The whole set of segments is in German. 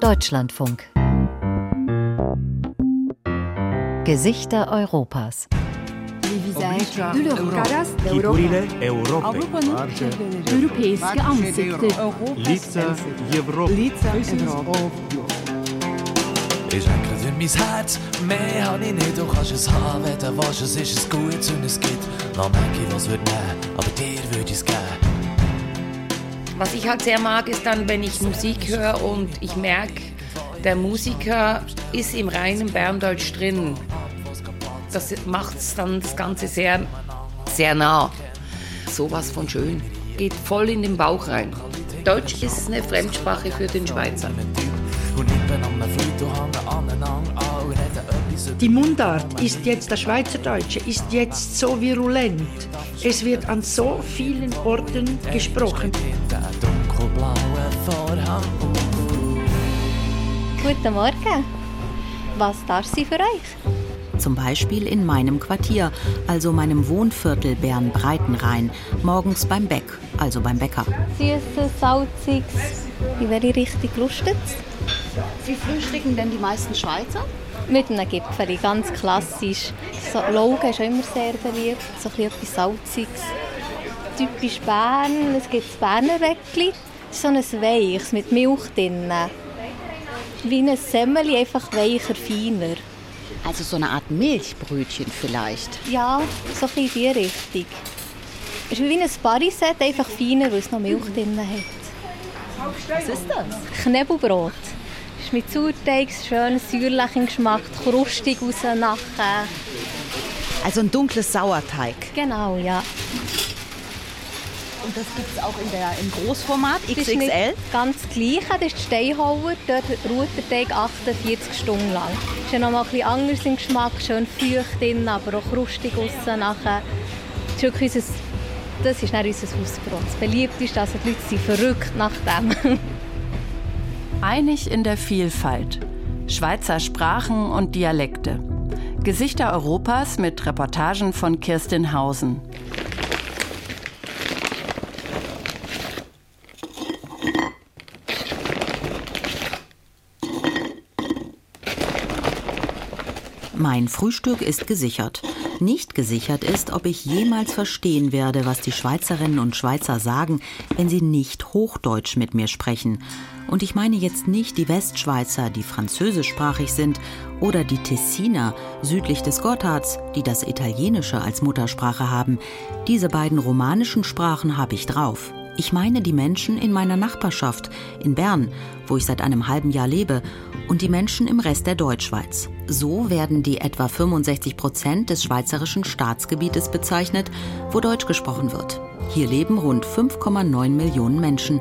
Deutschlandfunk. Gesichter Europas. Culturile Europei. Europeiske Ansichten. Liza Evropi. Ich hänge in mein Herz, mehr habe ich nicht. Du kannst es haben, wenn du willst. Es ist ein Gutes und es gibt noch manche, was wird nehmen. Aber dir würde ich es geben. Was ich halt sehr mag, ist dann, wenn ich Musik höre und ich merke, der Musiker ist im reinen Berndeutsch drin. Das macht dann das Ganze sehr, sehr nah. Sowas von schön. Geht voll in den Bauch rein. Deutsch ist eine Fremdsprache für den Schweizer. Die Mundart ist jetzt, der Schweizerdeutsche ist jetzt so virulent. Es wird an so vielen Orten gesprochen. Guten Morgen. Was darf sie für euch? Zum Beispiel in meinem Quartier, also meinem Wohnviertel Bern-Breitenrhein, morgens beim Beck, also beim Bäcker. Süßes, salziges. In welche Richtung lustet Wie frühstücken denn die meisten Schweizer? Mit einem Gipfeli, ganz klassisch. So Laugen ist auch immer sehr beliebt, so ein bisschen etwas Salziges. Typisch Bern, es gibt das Berner ist so ein Weiches mit Milch drin. Wie ein Semmeli, einfach weicher, feiner. Also so eine Art Milchbrötchen vielleicht. Ja, so ein in die Richtung. Es ist wie ein Pariset, einfach feiner, weil es noch Milch drin hat. Was ist das? Knebelbrot. Ist mit Sauerteig, schön säuerlichen Geschmack, krustig raus nachher. Also ein dunkles Sauerteig. Genau, ja. Und das gibt es auch in der, im Großformat, XXL. ganz das Gleiche, das ist die Steinhauer. Dort ruht der Teig 48 Stunden lang. Ist ja noch mal ein bisschen anders im Geschmack, schön feucht drin, aber auch krustig aussen nachher. Das ist, unser, das ist dann unser Hausbrot. Das beliebteste, also die Leute sind verrückt nach dem. Einig in der Vielfalt. Schweizer Sprachen und Dialekte. Gesichter Europas mit Reportagen von Kirstin Hausen. Mein Frühstück ist gesichert. Nicht gesichert ist, ob ich jemals verstehen werde, was die Schweizerinnen und Schweizer sagen, wenn sie nicht Hochdeutsch mit mir sprechen. Und ich meine jetzt nicht die Westschweizer, die französischsprachig sind, oder die Tessiner südlich des Gotthards, die das Italienische als Muttersprache haben. Diese beiden romanischen Sprachen habe ich drauf. Ich meine die Menschen in meiner Nachbarschaft, in Bern, wo ich seit einem halben Jahr lebe, und die Menschen im Rest der Deutschschweiz. So werden die etwa 65 Prozent des schweizerischen Staatsgebietes bezeichnet, wo Deutsch gesprochen wird. Hier leben rund 5,9 Millionen Menschen.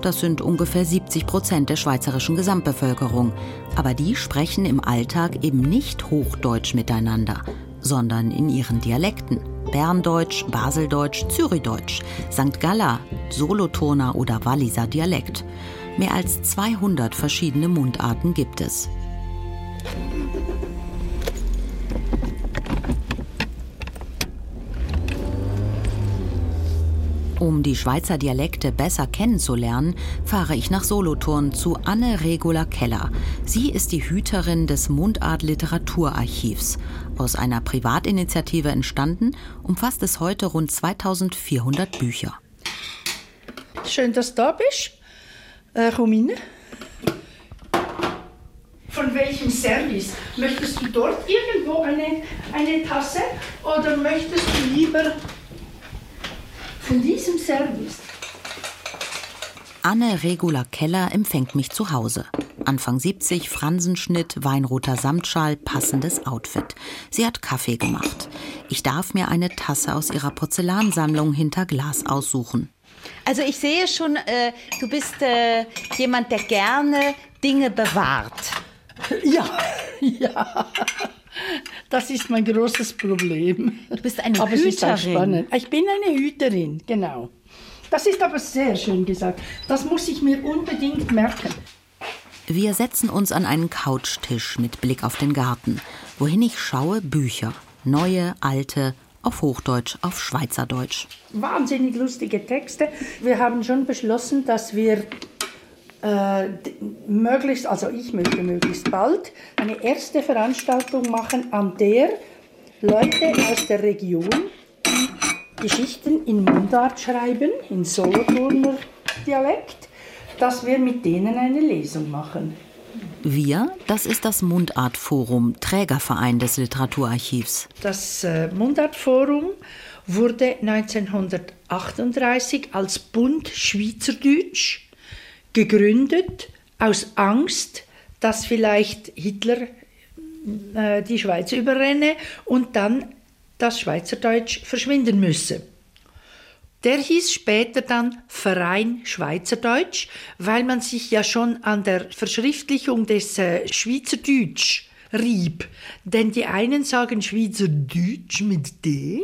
Das sind ungefähr 70 Prozent der schweizerischen Gesamtbevölkerung. Aber die sprechen im Alltag eben nicht Hochdeutsch miteinander, sondern in ihren Dialekten. Berndeutsch, Baseldeutsch, Zürichdeutsch, St. Galler, Solothurner oder Walliser Dialekt. Mehr als 200 verschiedene Mundarten gibt es. Um die Schweizer Dialekte besser kennenzulernen, fahre ich nach Solothurn zu Anne Regula Keller. Sie ist die Hüterin des Mundart Literaturarchivs. Aus einer Privatinitiative entstanden, umfasst es heute rund 2400 Bücher. Schön, dass du da bist. Äh, komm rein. Von welchem Service? Möchtest du dort irgendwo eine, eine Tasse oder möchtest du lieber von diesem Service? Anne Regula Keller empfängt mich zu Hause. Anfang 70, Fransenschnitt, weinroter Samtschal, passendes Outfit. Sie hat Kaffee gemacht. Ich darf mir eine Tasse aus ihrer Porzellansammlung hinter Glas aussuchen. Also ich sehe schon, äh, du bist äh, jemand, der gerne Dinge bewahrt. Ja, ja. Das ist mein großes Problem. Du bist eine aber es ist auch Hüterin. spannend. Ich bin eine Hüterin, genau. Das ist aber sehr schön gesagt. Das muss ich mir unbedingt merken. Wir setzen uns an einen Couchtisch mit Blick auf den Garten. Wohin ich schaue, Bücher. Neue, alte, auf Hochdeutsch, auf Schweizerdeutsch. Wahnsinnig lustige Texte. Wir haben schon beschlossen, dass wir äh, möglichst, also ich möchte möglichst bald, eine erste Veranstaltung machen, an der Leute aus der Region, Geschichten in Mundart schreiben, in Solothurner Dialekt, dass wir mit denen eine Lesung machen. Wir, das ist das Mundartforum, Trägerverein des Literaturarchivs. Das äh, Mundartforum wurde 1938 als Bund Schweizerdeutsch gegründet aus Angst, dass vielleicht Hitler äh, die Schweiz überrenne und dann das Schweizerdeutsch verschwinden müsse. Der hieß später dann Verein Schweizerdeutsch, weil man sich ja schon an der Verschriftlichung des äh, Schweizerdeutsch rieb. Denn die einen sagen Schweizerdeutsch mit D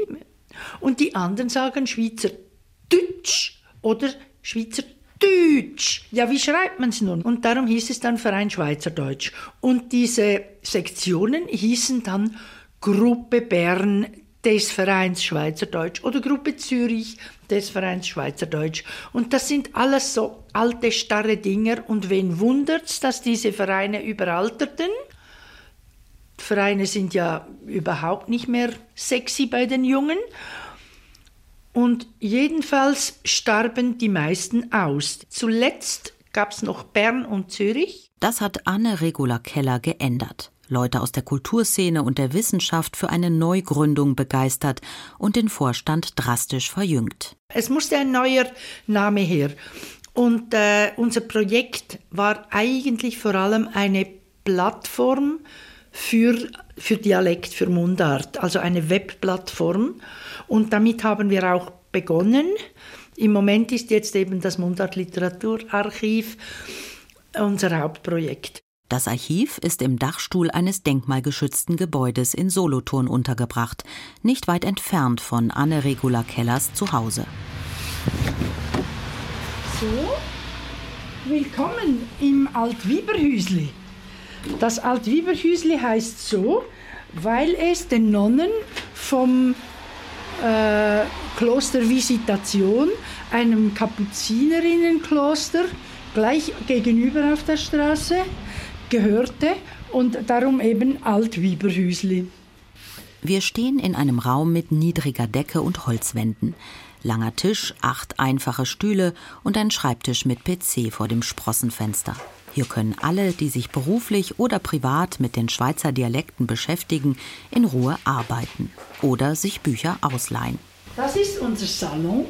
und die anderen sagen Schweizerdeutsch oder Schweizerdeutsch. Ja, wie schreibt man es nun? Und darum hieß es dann Verein Schweizerdeutsch. Und diese Sektionen hießen dann Gruppe Bern des Vereins Schweizerdeutsch oder Gruppe Zürich des Vereins Schweizerdeutsch. Und das sind alles so alte, starre Dinger. Und wen wundert's, dass diese Vereine überalterten? Vereine sind ja überhaupt nicht mehr sexy bei den Jungen. Und jedenfalls starben die meisten aus. Zuletzt gab es noch Bern und Zürich. Das hat Anne Regula Keller geändert. Leute aus der Kulturszene und der Wissenschaft für eine Neugründung begeistert und den Vorstand drastisch verjüngt. Es musste ein neuer Name her. Und äh, unser Projekt war eigentlich vor allem eine Plattform für, für Dialekt, für Mundart, also eine Webplattform. Und damit haben wir auch begonnen. Im Moment ist jetzt eben das Mundart Literaturarchiv unser Hauptprojekt. Das Archiv ist im Dachstuhl eines denkmalgeschützten Gebäudes in Solothurn untergebracht, nicht weit entfernt von Anne Regula Kellers Zuhause. So, willkommen im Altwieberhüsli. Das Altwieberhüsli heißt so, weil es den Nonnen vom äh, Kloster Visitation, einem Kapuzinerinnenkloster, gleich gegenüber auf der Straße, gehörte und darum eben Altwieberhüsli. Wir stehen in einem Raum mit niedriger Decke und Holzwänden. Langer Tisch, acht einfache Stühle und ein Schreibtisch mit PC vor dem Sprossenfenster. Hier können alle, die sich beruflich oder privat mit den Schweizer Dialekten beschäftigen, in Ruhe arbeiten oder sich Bücher ausleihen. Das ist unser Salon.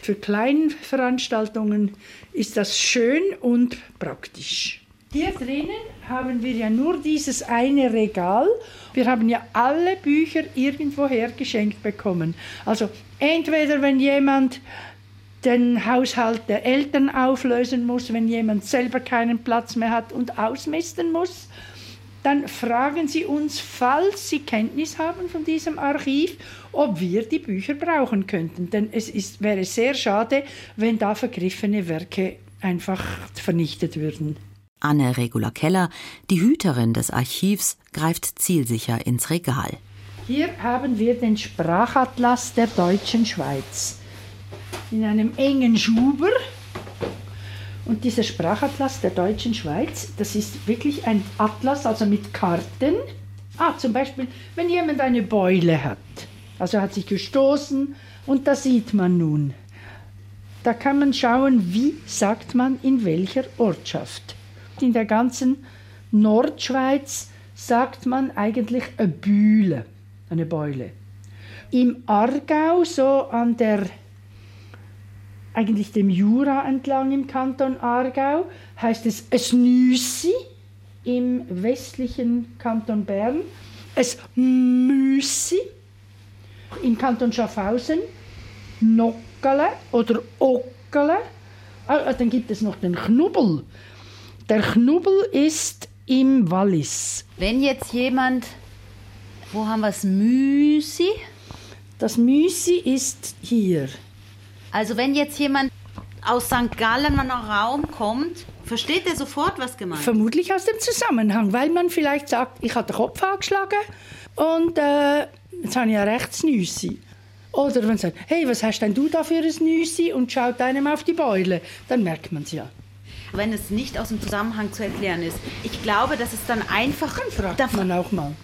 Für kleine Veranstaltungen ist das schön und praktisch. Hier drinnen haben wir ja nur dieses eine Regal. Wir haben ja alle Bücher irgendwoher geschenkt bekommen. Also entweder wenn jemand den Haushalt der Eltern auflösen muss, wenn jemand selber keinen Platz mehr hat und ausmisten muss, dann fragen Sie uns, falls Sie Kenntnis haben von diesem Archiv, ob wir die Bücher brauchen könnten. Denn es ist, wäre sehr schade, wenn da vergriffene Werke einfach vernichtet würden. Anne Regula Keller, die Hüterin des Archivs, greift zielsicher ins Regal. Hier haben wir den Sprachatlas der deutschen Schweiz in einem engen Schuber. Und dieser Sprachatlas der deutschen Schweiz, das ist wirklich ein Atlas, also mit Karten. Ah, zum Beispiel, wenn jemand eine Beule hat, also hat sich gestoßen und da sieht man nun. Da kann man schauen, wie sagt man in welcher Ortschaft in der ganzen Nordschweiz sagt man eigentlich eine Bühle, eine Beule. Im Aargau, so an der, eigentlich dem Jura entlang im Kanton Aargau, heißt es es Nüssi, im westlichen Kanton Bern, es Müssi, im Kanton Schaffhausen, Nockele oder Ockele, ah, dann gibt es noch den Knubbel, der Knubbel ist im Wallis. Wenn jetzt jemand, wo haben wir das Müsi? Das Müsi ist hier. Also wenn jetzt jemand aus St. Gallen an einen Raum kommt, versteht er sofort, was gemeint ist? Vermutlich aus dem Zusammenhang, weil man vielleicht sagt, ich habe den Kopf angeschlagen und äh, jetzt habe ich ja rechts Nüssi. Oder wenn man sagt, hey, was hast denn du da für ein Nüssi und schaut einem auf die Beule, dann merkt man es ja. Wenn es nicht aus dem Zusammenhang zu erklären ist. Ich glaube, dass es dann einfach... Dann fragt man auch mal.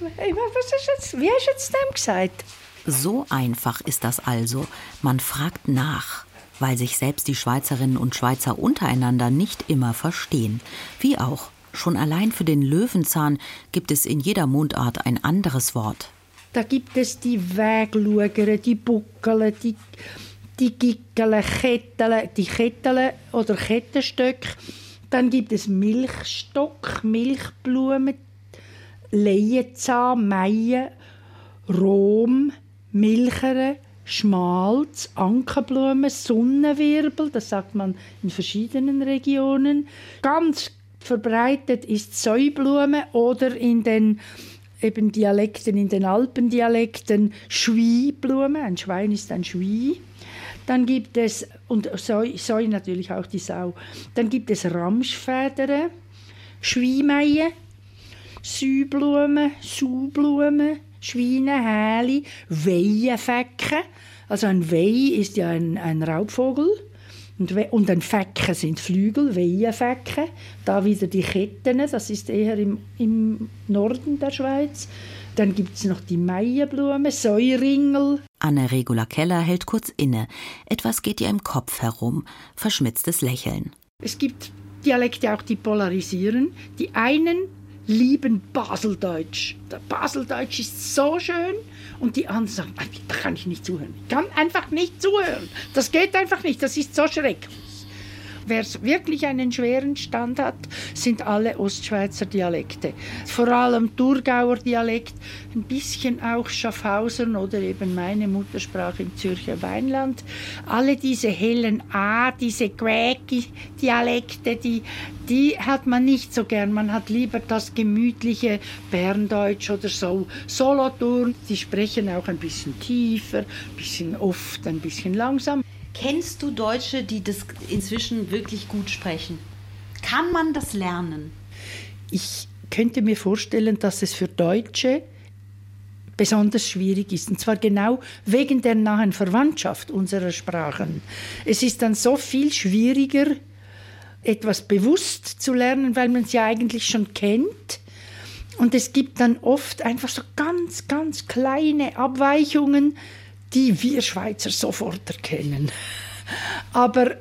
Was ist jetzt, wie hast du jetzt dem gesagt? So einfach ist das also. Man fragt nach, weil sich selbst die Schweizerinnen und Schweizer untereinander nicht immer verstehen. Wie auch. Schon allein für den Löwenzahn gibt es in jeder Mundart ein anderes Wort. Da gibt es die Wegluger, die Buckel, die, die Gickele, Kettel, die Kettel oder Kettenstöcke. Dann gibt es Milchstock, Milchblumen, Lehenzahn, Meie, Rom, Milchere, Schmalz, Ankerblumen, Sonnenwirbel, das sagt man in verschiedenen Regionen. Ganz verbreitet ist Säublume oder in den eben Dialekten, in den Alpendialekten Schwieblume, ein Schwein ist ein Schwie. Dann gibt es, und Säu, Säu natürlich auch die Sau, dann gibt es Ramschfedern, Schweimeie, Süblume, Sublume, Schweinehäli, Weihenfecken. Also ein Weih ist ja ein, ein Raubvogel. Und, und ein Fecken sind Flügel, Weihenfecken. Da wieder die Ketten, das ist eher im, im Norden der Schweiz. Dann gibt es noch die Maienblume, Säuringel. Anne Regula Keller hält kurz inne. Etwas geht ihr im Kopf herum. Verschmitztes Lächeln. Es gibt Dialekte auch, die polarisieren. Die einen lieben Baseldeutsch. Der Baseldeutsch ist so schön. Und die anderen sagen, da kann ich nicht zuhören. Ich kann einfach nicht zuhören. Das geht einfach nicht. Das ist so schrecklich. Wer wirklich einen schweren Stand hat, sind alle Ostschweizer Dialekte. Vor allem Thurgauer Dialekt, ein bisschen auch Schaffhausern oder eben meine Muttersprache im Zürcher Weinland. Alle diese hellen A, diese Quäki-Dialekte, die, die hat man nicht so gern. Man hat lieber das gemütliche Berndeutsch oder so. Solothurn, die sprechen auch ein bisschen tiefer, ein bisschen oft, ein bisschen langsam. Kennst du Deutsche, die das inzwischen wirklich gut sprechen? Kann man das lernen? Ich könnte mir vorstellen, dass es für Deutsche besonders schwierig ist. Und zwar genau wegen der nahen Verwandtschaft unserer Sprachen. Es ist dann so viel schwieriger, etwas bewusst zu lernen, weil man es ja eigentlich schon kennt. Und es gibt dann oft einfach so ganz, ganz kleine Abweichungen, die wir Schweizer sofort erkennen. Aber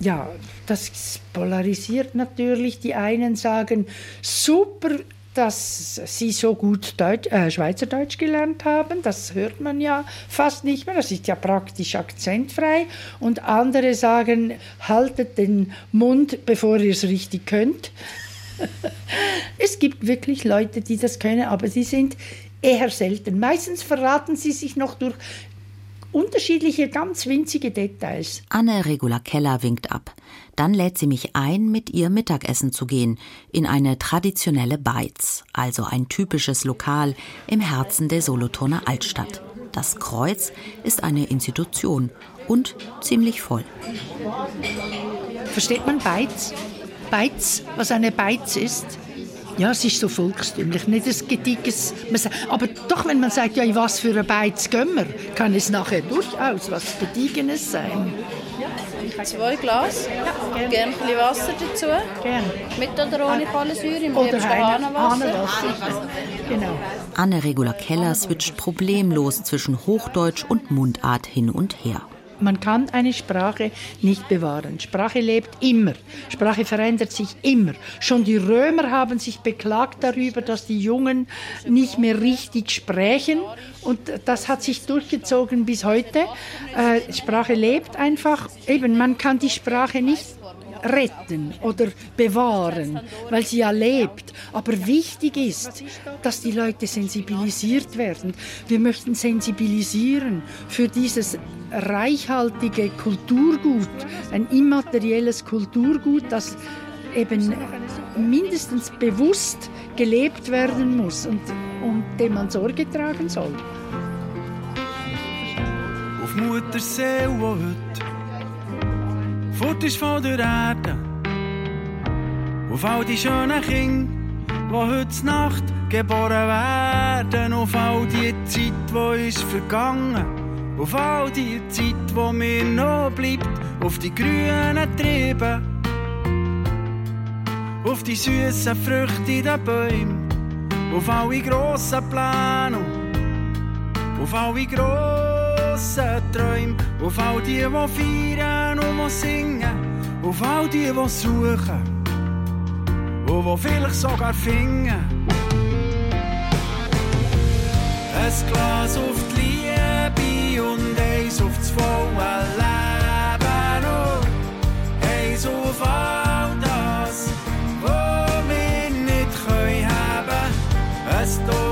ja, das polarisiert natürlich. Die einen sagen, super, dass sie so gut Deutsch, äh, Schweizerdeutsch gelernt haben. Das hört man ja fast nicht mehr. Das ist ja praktisch akzentfrei. Und andere sagen, haltet den Mund, bevor ihr es richtig könnt. es gibt wirklich Leute, die das können, aber sie sind eher selten. Meistens verraten sie sich noch durch unterschiedliche, ganz winzige Details. Anne Regula Keller winkt ab. Dann lädt sie mich ein, mit ihr Mittagessen zu gehen, in eine traditionelle Beiz, also ein typisches Lokal im Herzen der Solothurner Altstadt. Das Kreuz ist eine Institution und ziemlich voll. Versteht man Beiz? Beiz, was eine Beiz ist? Ja, es ist so volkstümlich, nicht ein gedickes. Aber doch, wenn man sagt, ja, in was für ein Beiz gehen wir, kann es nachher durchaus was Gediegenes sein. Zwei Glas, ja, gerne ein bisschen Wasser dazu. Gerne. Mit oder ohne Kohlensäure, im Oder Hahnenwasser. Genau. Anne Regula Keller switcht problemlos zwischen Hochdeutsch und Mundart hin und her. Man kann eine Sprache nicht bewahren. Sprache lebt immer. Sprache verändert sich immer. Schon die Römer haben sich beklagt darüber, dass die Jungen nicht mehr richtig sprechen. Und das hat sich durchgezogen bis heute. Äh, Sprache lebt einfach. Eben, man kann die Sprache nicht retten oder bewahren, weil sie ja lebt. Aber wichtig ist, dass die Leute sensibilisiert werden. Wir möchten sensibilisieren für dieses reichhaltige Kulturgut, ein immaterielles Kulturgut, das eben mindestens bewusst gelebt werden muss und um dem man Sorge tragen soll. Auf Muttersee, wo heute fort ist von der Erde, auf all die schönen Kinder, die heute Nacht geboren werden, auf all die Zeit, die ist vergangen, auf all die Zeit, wo mir noch bleibt, auf die grünen Triebe, auf die süßen Früchte in den Bäumen, auf alle grossen Pläne, auf alle grossen Träume, auf all die, die feiern und singen, auf all die, die suchen und die vielleicht sogar finden. Ein Glas auf die Liebe und eins auf das volle Leben und eins auf all das, was wir nicht können haben. Ein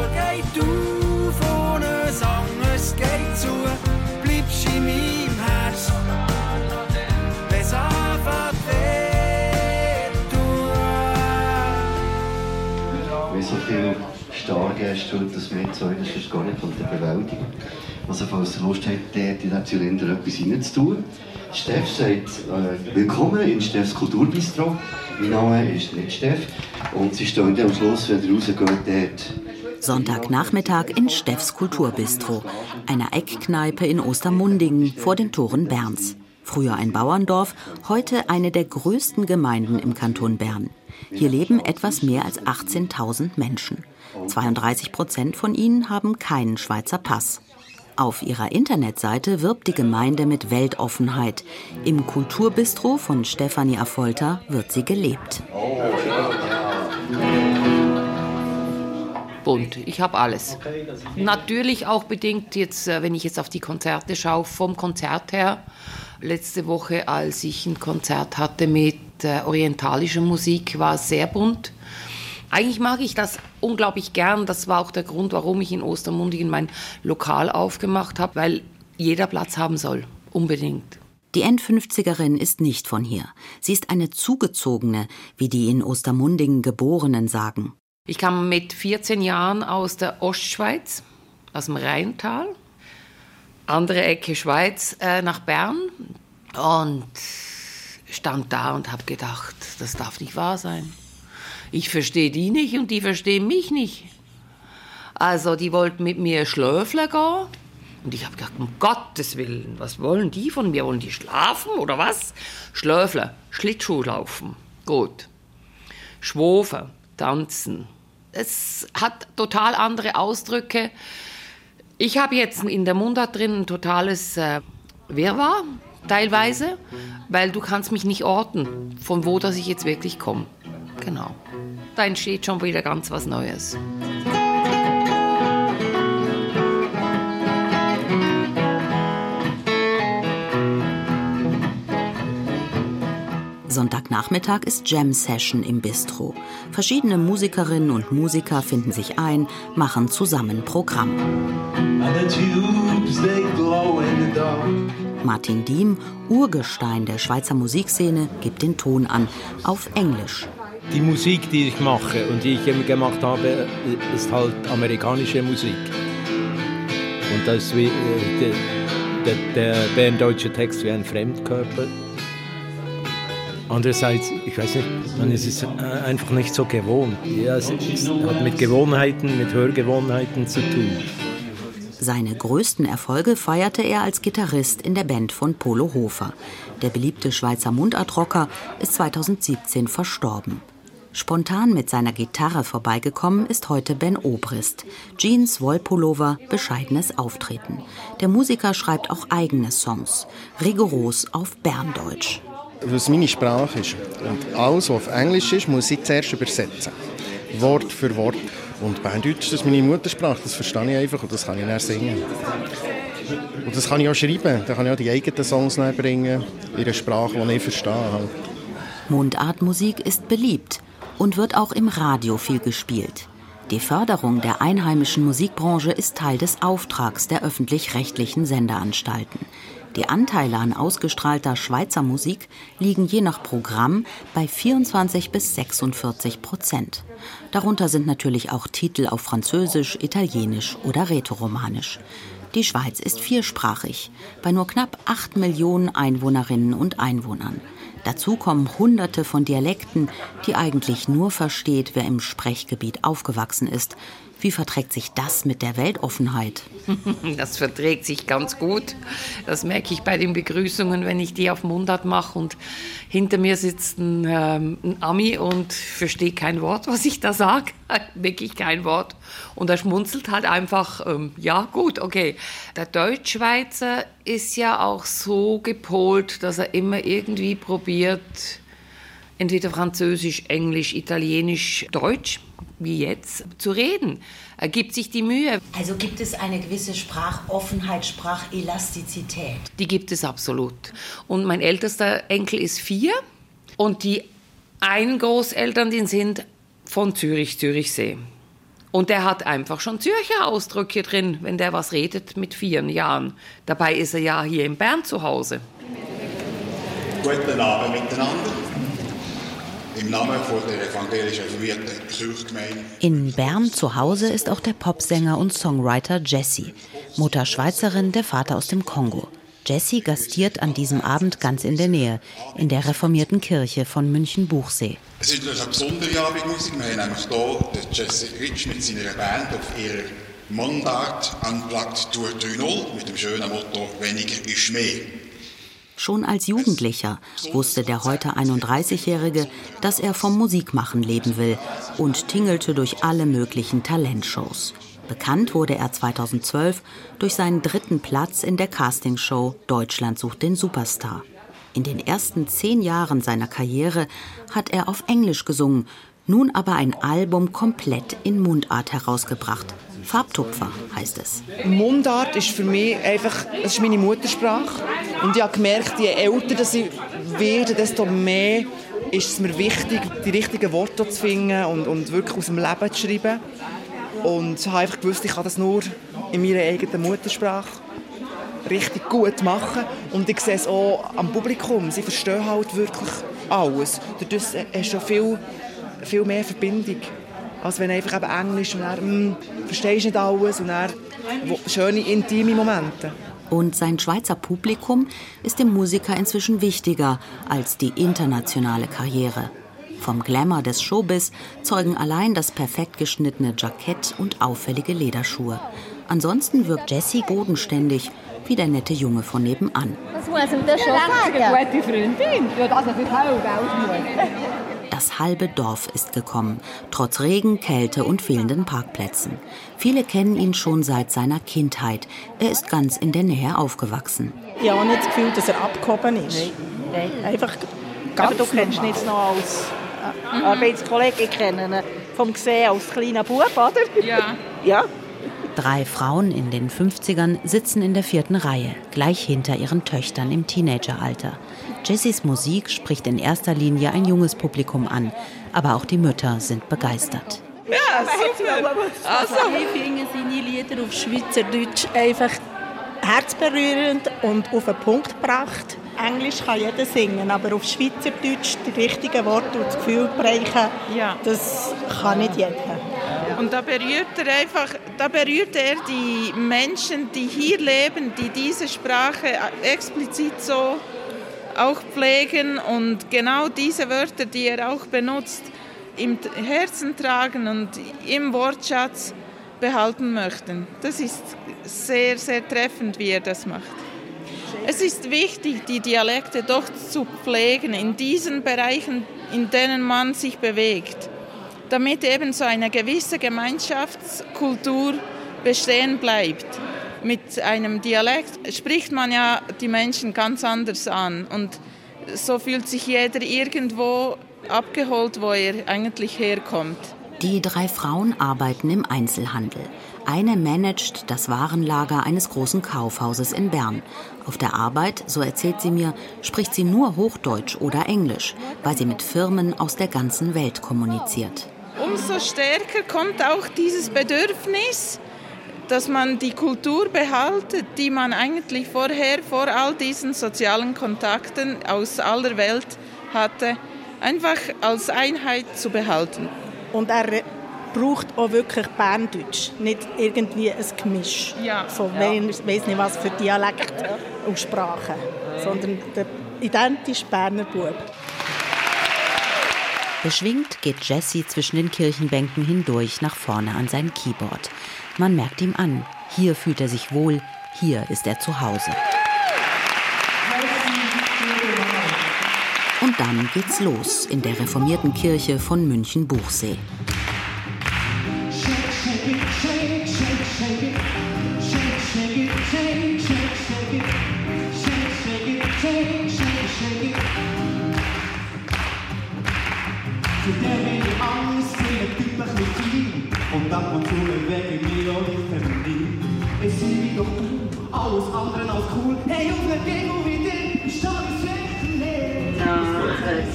Stargäste heute, dass wir zwei, das ist gar nicht von der Bewältigung. Also falls ihr Lust habt, dort in den Zylinder etwas reinzutun. Steff sagt, äh, willkommen in Steffs Kulturbistro. Mein Name ist nicht Steff und sie stehen am Schluss, wenn ihr rausgeht, dort Sonntagnachmittag in Steffs Kulturbistro, einer Eckkneipe in Ostermundingen vor den Toren Berns. Früher ein Bauerndorf, heute eine der größten Gemeinden im Kanton Bern. Hier leben etwas mehr als 18.000 Menschen. 32 Prozent von ihnen haben keinen Schweizer Pass. Auf ihrer Internetseite wirbt die Gemeinde mit Weltoffenheit. Im Kulturbistro von Stefanie Affolter wird sie gelebt. bunt. Ich habe alles. Natürlich auch bedingt jetzt, äh, wenn ich jetzt auf die Konzerte schaue, vom Konzert her. Letzte Woche, als ich ein Konzert hatte mit äh, orientalischer Musik, war es sehr bunt. Eigentlich mag ich das unglaublich gern. Das war auch der Grund, warum ich in Ostermundigen mein Lokal aufgemacht habe, weil jeder Platz haben soll. Unbedingt. Die N50erin ist nicht von hier. Sie ist eine Zugezogene, wie die in Ostermundingen Geborenen sagen. Ich kam mit 14 Jahren aus der Ostschweiz, aus dem Rheintal, andere Ecke Schweiz, äh, nach Bern und stand da und habe gedacht, das darf nicht wahr sein. Ich verstehe die nicht und die verstehen mich nicht. Also die wollten mit mir Schlöfler gehen und ich habe gedacht, um Gottes Willen, was wollen die von mir? Wollen die schlafen oder was? Schlöfler, Schlittschuh laufen, gut. Schwofen, tanzen. Es hat total andere Ausdrücke. Ich habe jetzt in der Mundart drin ein totales äh, Wirrwarr, teilweise, weil du kannst mich nicht orten, von wo dass ich jetzt wirklich komme. Genau. Da entsteht schon wieder ganz was Neues. Sonntagnachmittag ist Jam Session im Bistro. Verschiedene Musikerinnen und Musiker finden sich ein, machen zusammen Programm. Martin Diem, Urgestein der Schweizer Musikszene, gibt den Ton an, auf Englisch. Die Musik, die ich mache und die ich immer gemacht habe, ist halt amerikanische Musik. Und das ist wie, äh, der, der, der berndeutsche Text wie ein Fremdkörper. Andererseits, ich weiß nicht, man ist es einfach nicht so gewohnt. Ja, es hat mit Gewohnheiten, mit Hörgewohnheiten zu tun. Seine größten Erfolge feierte er als Gitarrist in der Band von Polo Hofer. Der beliebte Schweizer Mundartrocker ist 2017 verstorben. Spontan mit seiner Gitarre vorbeigekommen ist heute Ben Obrist. Jeans, Wollpullover, bescheidenes Auftreten. Der Musiker schreibt auch eigene Songs, rigoros auf Berndeutsch. Es meine Sprache ist. Und alles, was auf Englisch ist, muss ich zuerst übersetzen. Wort für Wort. Und Berndeutsch, das ist meine Muttersprache, das verstehe ich einfach und das kann ich dann singen. Und das kann ich auch schreiben, da kann ich auch die eigenen Songs bringen, in einer Sprache, die ich verstehe. Halt. Mundartmusik ist beliebt und wird auch im Radio viel gespielt. Die Förderung der einheimischen Musikbranche ist Teil des Auftrags der öffentlich-rechtlichen Sendeanstalten. Die Anteile an ausgestrahlter Schweizer Musik liegen je nach Programm bei 24 bis 46 Prozent. Darunter sind natürlich auch Titel auf Französisch, Italienisch oder Rätoromanisch. Die Schweiz ist viersprachig, bei nur knapp 8 Millionen Einwohnerinnen und Einwohnern. Dazu kommen hunderte von Dialekten, die eigentlich nur versteht, wer im Sprechgebiet aufgewachsen ist. Wie verträgt sich das mit der Weltoffenheit? Das verträgt sich ganz gut. Das merke ich bei den Begrüßungen, wenn ich die auf Mundart mache und hinter mir sitzt ein, ähm, ein Ami und versteht kein Wort, was ich da sage. Wirklich kein Wort. Und er schmunzelt halt einfach, ähm, ja gut, okay. Der Deutschschweizer ist ja auch so gepolt, dass er immer irgendwie probiert, entweder Französisch, Englisch, Italienisch, Deutsch wie jetzt zu reden. Er gibt sich die Mühe. Also gibt es eine gewisse Sprachoffenheit, Sprachelastizität? Die gibt es absolut. Und mein ältester Enkel ist vier und die einen Großeltern, die sind von Zürich, Zürichsee. Und der hat einfach schon Zürcher Ausdrücke drin, wenn der was redet mit vier Jahren. Dabei ist er ja hier in Bern zu Hause. Guten Abend miteinander. Im Namen von der evangelisch reformierten Kirchgemeinde. In Bern zu Hause ist auch der Popsänger und Songwriter Jesse. Mutter Schweizerin, der Vater aus dem Kongo. Jesse gastiert an diesem Abend ganz in der Nähe, in der reformierten Kirche von München-Buchsee. Es ist natürlich eine besondere Abendmusik. Wir haben nämlich hier Jesse Ritsch mit seiner Band auf ihrer Mundart Unplugged Tour 3.0 mit dem schönen Motto «Weniger ist mehr». Schon als Jugendlicher wusste der heute 31-Jährige, dass er vom Musikmachen leben will und tingelte durch alle möglichen Talentshows. Bekannt wurde er 2012 durch seinen dritten Platz in der Castingshow Deutschland sucht den Superstar. In den ersten zehn Jahren seiner Karriere hat er auf Englisch gesungen, nun aber ein Album komplett in Mundart herausgebracht. Farbtupfer heißt es. Mundart ist für mich einfach, das ist meine Muttersprache. Und ich habe gemerkt, je älter dass ich werde, desto mehr ist es mir wichtig, die richtigen Worte zu finden und, und wirklich aus dem Leben zu schreiben. Und ich habe einfach gewusst, ich kann das nur in meiner eigenen Muttersprache richtig gut machen. Und ich sehe es auch am Publikum. Sie verstehen halt wirklich alles. Dadurch hast du viel, viel mehr Verbindung als wenn einfach eben Englisch und dann, hm, verstehst nicht alles und dann schöne, intime Momente. Und sein Schweizer Publikum ist dem Musiker inzwischen wichtiger als die internationale Karriere. Vom Glamour des Showbiz zeugen allein das perfekt geschnittene Jackett und auffällige Lederschuhe. Ansonsten wirkt Jessie bodenständig, wie der nette Junge von nebenan. Das muss man das schon sagen. Gute Freundin. Ja, das ist auch das halbe Dorf ist gekommen, trotz Regen, Kälte und fehlenden Parkplätzen. Viele kennen ihn schon seit seiner Kindheit. Er ist ganz in der Nähe aufgewachsen. Ich habe nicht das Gefühl, dass er abgehoben ist. Nein. Einfach ganz Aber du kennst ihn jetzt noch als äh, Arbeitskollege. Ich kenne ihn vom Gesehen als kleiner Bub, oder? Ja. ja. Drei Frauen in den 50ern sitzen in der vierten Reihe, gleich hinter ihren Töchtern im Teenageralter. Jessys Musik spricht in erster Linie ein junges Publikum an, aber auch die Mütter sind begeistert. Ja, super. Also. Ich finde seine Lieder auf Schweizerdeutsch einfach herzberührend und auf den Punkt gebracht. Englisch kann jeder singen, aber auf Schweizerdeutsch die richtigen Worte und das Gefühl brechen, ja. das kann nicht jeder. Und da berührt er einfach, da berührt er die Menschen, die hier leben, die diese Sprache explizit so auch pflegen und genau diese Wörter, die er auch benutzt, im Herzen tragen und im Wortschatz behalten möchten. Das ist sehr, sehr treffend, wie er das macht. Es ist wichtig, die Dialekte doch zu pflegen in diesen Bereichen, in denen man sich bewegt, damit eben so eine gewisse Gemeinschaftskultur bestehen bleibt. Mit einem Dialekt spricht man ja die Menschen ganz anders an und so fühlt sich jeder irgendwo abgeholt, wo er eigentlich herkommt. Die drei Frauen arbeiten im Einzelhandel. Eine managt das Warenlager eines großen Kaufhauses in Bern. Auf der Arbeit, so erzählt sie mir, spricht sie nur Hochdeutsch oder Englisch, weil sie mit Firmen aus der ganzen Welt kommuniziert. Umso stärker kommt auch dieses Bedürfnis, dass man die Kultur behaltet, die man eigentlich vorher vor all diesen sozialen Kontakten aus aller Welt hatte, einfach als Einheit zu behalten. Und er braucht auch wirklich Berndeutsch, nicht irgendwie ein Gemisch ja. von ja. weiß nicht was für Dialekt und Sprache, sondern der identisch Berner Bub. Beschwingt geht Jesse zwischen den Kirchenbänken hindurch nach vorne an sein Keyboard. Man merkt ihm an, hier fühlt er sich wohl, hier ist er zu Hause. Und dann geht's los in der reformierten Kirche von München-Buchsee.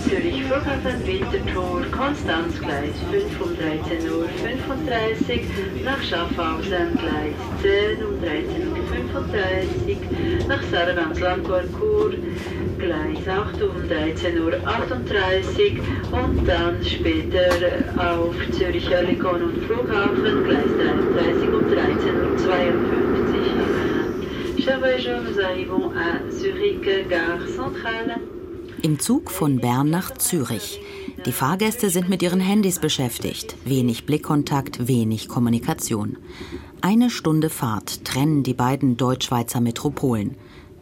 Zürich Flughafen Winterthur, Konstanzgleis 5 um 13.35 Uhr, 35, nach Schaffhausen Gleis 10 um 13.35 Uhr, nach Sargans Landquarcourt Gleis 8 um 13.38 Uhr und dann später auf Zürich Oerlikon und Flughafen Gleis 33 um 13.52 Uhr. Chers nous arrivons à Zurich, Centrale. Im Zug von Bern nach Zürich. Die Fahrgäste sind mit ihren Handys beschäftigt. Wenig Blickkontakt, wenig Kommunikation. Eine Stunde Fahrt trennen die beiden Deutschschweizer Metropolen.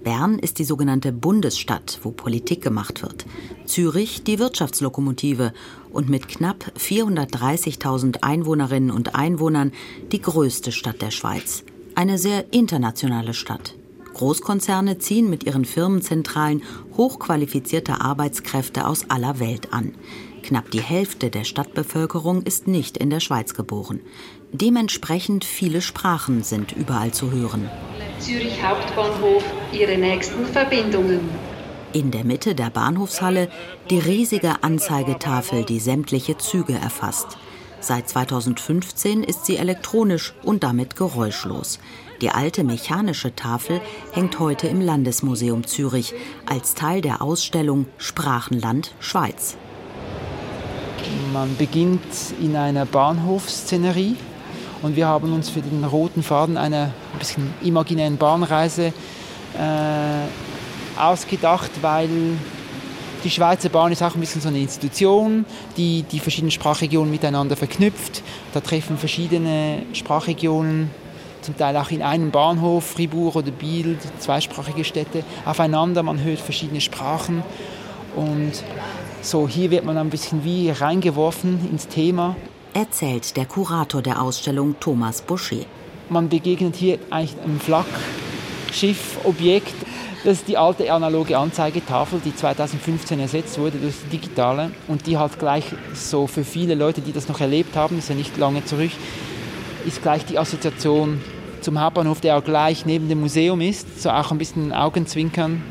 Bern ist die sogenannte Bundesstadt, wo Politik gemacht wird. Zürich die Wirtschaftslokomotive und mit knapp 430.000 Einwohnerinnen und Einwohnern die größte Stadt der Schweiz. Eine sehr internationale Stadt. Großkonzerne ziehen mit ihren Firmenzentralen hochqualifizierte Arbeitskräfte aus aller Welt an. Knapp die Hälfte der Stadtbevölkerung ist nicht in der Schweiz geboren. Dementsprechend viele Sprachen sind überall zu hören. Zürich Hauptbahnhof, Ihre nächsten Verbindungen. In der Mitte der Bahnhofshalle die riesige Anzeigetafel, die sämtliche Züge erfasst. Seit 2015 ist sie elektronisch und damit geräuschlos. Die alte mechanische Tafel hängt heute im Landesmuseum Zürich als Teil der Ausstellung Sprachenland Schweiz. Man beginnt in einer Bahnhofsszenerie und wir haben uns für den roten Faden einer ein bisschen imaginären Bahnreise äh, ausgedacht, weil die Schweizer Bahn ist auch ein bisschen so eine Institution, die die verschiedenen Sprachregionen miteinander verknüpft. Da treffen verschiedene Sprachregionen, zum Teil auch in einem Bahnhof, Fribourg oder Biel, zweisprachige Städte, aufeinander. Man hört verschiedene Sprachen und so hier wird man ein bisschen wie reingeworfen ins Thema. Erzählt der Kurator der Ausstellung Thomas Boucher. Man begegnet hier eigentlich einem Flaggschiff-Objekt. Das ist die alte analoge Anzeigetafel, die 2015 ersetzt wurde durch die digitale. Und die hat gleich so für viele Leute, die das noch erlebt haben, ist ja nicht lange zurück, ist gleich die Assoziation zum Hauptbahnhof, der auch gleich neben dem Museum ist. So auch ein bisschen Augenzwinkern,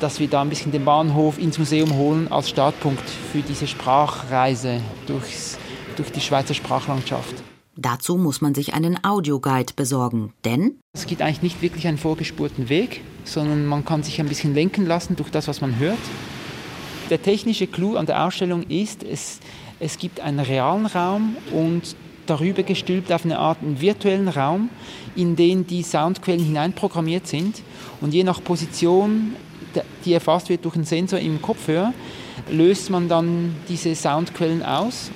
dass wir da ein bisschen den Bahnhof ins Museum holen als Startpunkt für diese Sprachreise durchs, durch die Schweizer Sprachlandschaft. Dazu muss man sich einen Audioguide besorgen, denn es gibt eigentlich nicht wirklich einen vorgespurten Weg, sondern man kann sich ein bisschen lenken lassen durch das, was man hört. Der technische Clou an der Ausstellung ist, es, es gibt einen realen Raum und darüber gestülpt auf eine Art einen virtuellen Raum, in den die Soundquellen hineinprogrammiert sind. Und je nach Position, die erfasst wird durch einen Sensor im Kopfhörer, löst man dann diese Soundquellen aus.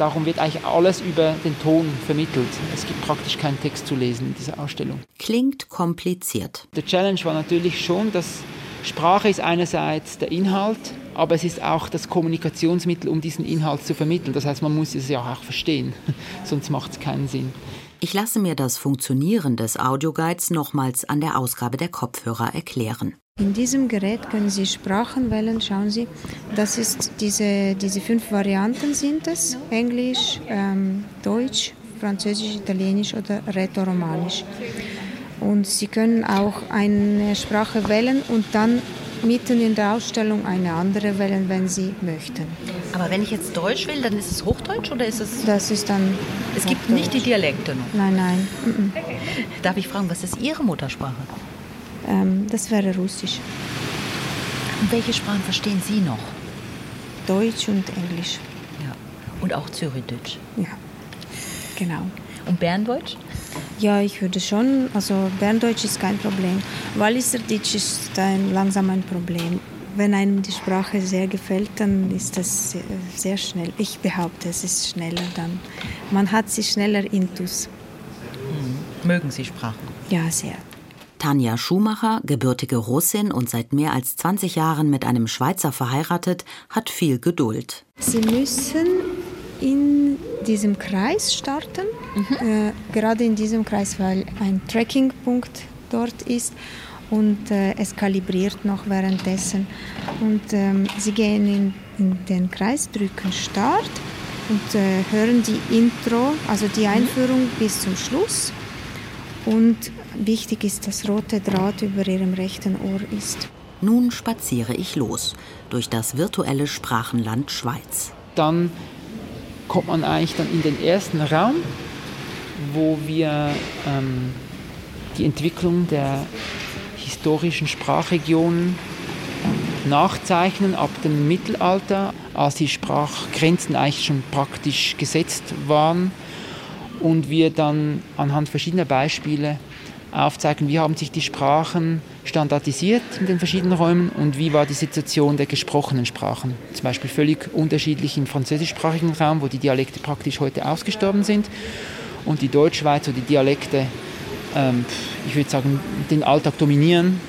Darum wird eigentlich alles über den Ton vermittelt. Es gibt praktisch keinen Text zu lesen in dieser Ausstellung. Klingt kompliziert. Der Challenge war natürlich schon, dass Sprache ist einerseits der Inhalt, aber es ist auch das Kommunikationsmittel, um diesen Inhalt zu vermitteln. Das heißt, man muss es ja auch verstehen, sonst macht es keinen Sinn. Ich lasse mir das Funktionieren des Audioguides nochmals an der Ausgabe der Kopfhörer erklären. In diesem Gerät können Sie Sprachen wählen. Schauen Sie, das ist diese, diese fünf Varianten sind es: Englisch, ähm, Deutsch, Französisch, Italienisch oder Rätoromanisch. Und Sie können auch eine Sprache wählen und dann mitten in der Ausstellung eine andere wählen, wenn Sie möchten. Aber wenn ich jetzt Deutsch will, dann ist es Hochdeutsch oder ist es? Das ist dann. Es gibt nicht die Dialekte noch. Nein, nein. Darf ich fragen, was ist Ihre Muttersprache? Ähm, das wäre Russisch. Und welche Sprachen verstehen Sie noch? Deutsch und Englisch. Ja. Und auch Zürichdeutsch. Ja, genau. Und Berndeutsch? Ja, ich würde schon. Also Berndeutsch ist kein Problem. Walliserdeutsch ist ein, langsam ein Problem. wenn einem die Sprache sehr gefällt, dann ist das sehr, sehr schnell. Ich behaupte, es ist schneller dann. Man hat sie schneller intus. Mögen Sie Sprachen? Ja, sehr. Tanja Schumacher, gebürtige Russin und seit mehr als 20 Jahren mit einem Schweizer verheiratet, hat viel Geduld. Sie müssen in diesem Kreis starten, äh, gerade in diesem Kreis, weil ein Trackingpunkt dort ist und äh, es kalibriert noch währenddessen. Und ähm, Sie gehen in, in, den Kreis, drücken Start und äh, hören die Intro, also die Einführung bis zum Schluss. Und wichtig ist, dass rote Draht über Ihrem rechten Ohr ist. Nun spaziere ich los durch das virtuelle Sprachenland Schweiz. Dann kommt man eigentlich dann in den ersten Raum, wo wir ähm, die Entwicklung der historischen Sprachregionen nachzeichnen ab dem Mittelalter, als die Sprachgrenzen eigentlich schon praktisch gesetzt waren und wir dann anhand verschiedener Beispiele aufzeigen, wie haben sich die Sprachen standardisiert in den verschiedenen Räumen und wie war die Situation der gesprochenen Sprachen. Zum Beispiel völlig unterschiedlich im französischsprachigen Raum, wo die Dialekte praktisch heute ausgestorben sind und die Deutschschweiz, wo die Dialekte, ähm, ich würde sagen, den Alltag dominieren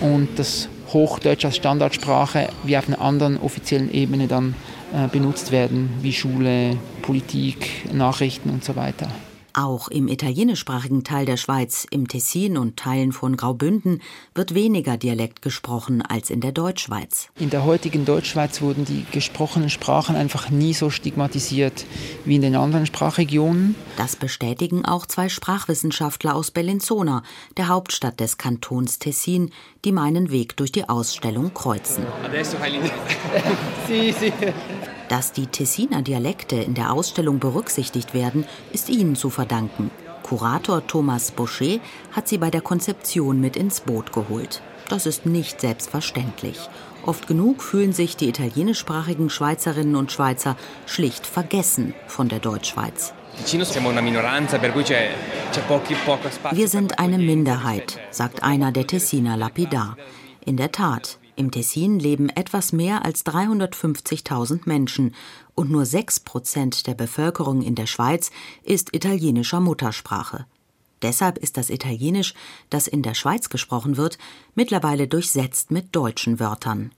und das Hochdeutsch als Standardsprache wie auf einer anderen offiziellen Ebene dann äh, benutzt werden, wie Schule, Politik, Nachrichten und so weiter. Auch im italienischsprachigen Teil der Schweiz, im Tessin und Teilen von Graubünden, wird weniger Dialekt gesprochen als in der Deutschschweiz. In der heutigen Deutschschweiz wurden die gesprochenen Sprachen einfach nie so stigmatisiert wie in den anderen Sprachregionen. Das bestätigen auch zwei Sprachwissenschaftler aus Bellinzona, der Hauptstadt des Kantons Tessin, die meinen Weg durch die Ausstellung kreuzen. Dass die Tessiner Dialekte in der Ausstellung berücksichtigt werden, ist ihnen zu verdanken. Kurator Thomas Boucher hat sie bei der Konzeption mit ins Boot geholt. Das ist nicht selbstverständlich. Oft genug fühlen sich die italienischsprachigen Schweizerinnen und Schweizer schlicht vergessen von der Deutschschweiz. Wir sind eine Minderheit, sagt einer der Tessiner lapidar. In der Tat, im Tessin leben etwas mehr als 350.000 Menschen und nur 6 Prozent der Bevölkerung in der Schweiz ist italienischer Muttersprache. Deshalb ist das Italienisch, das in der Schweiz gesprochen wird, mittlerweile durchsetzt mit deutschen Wörtern.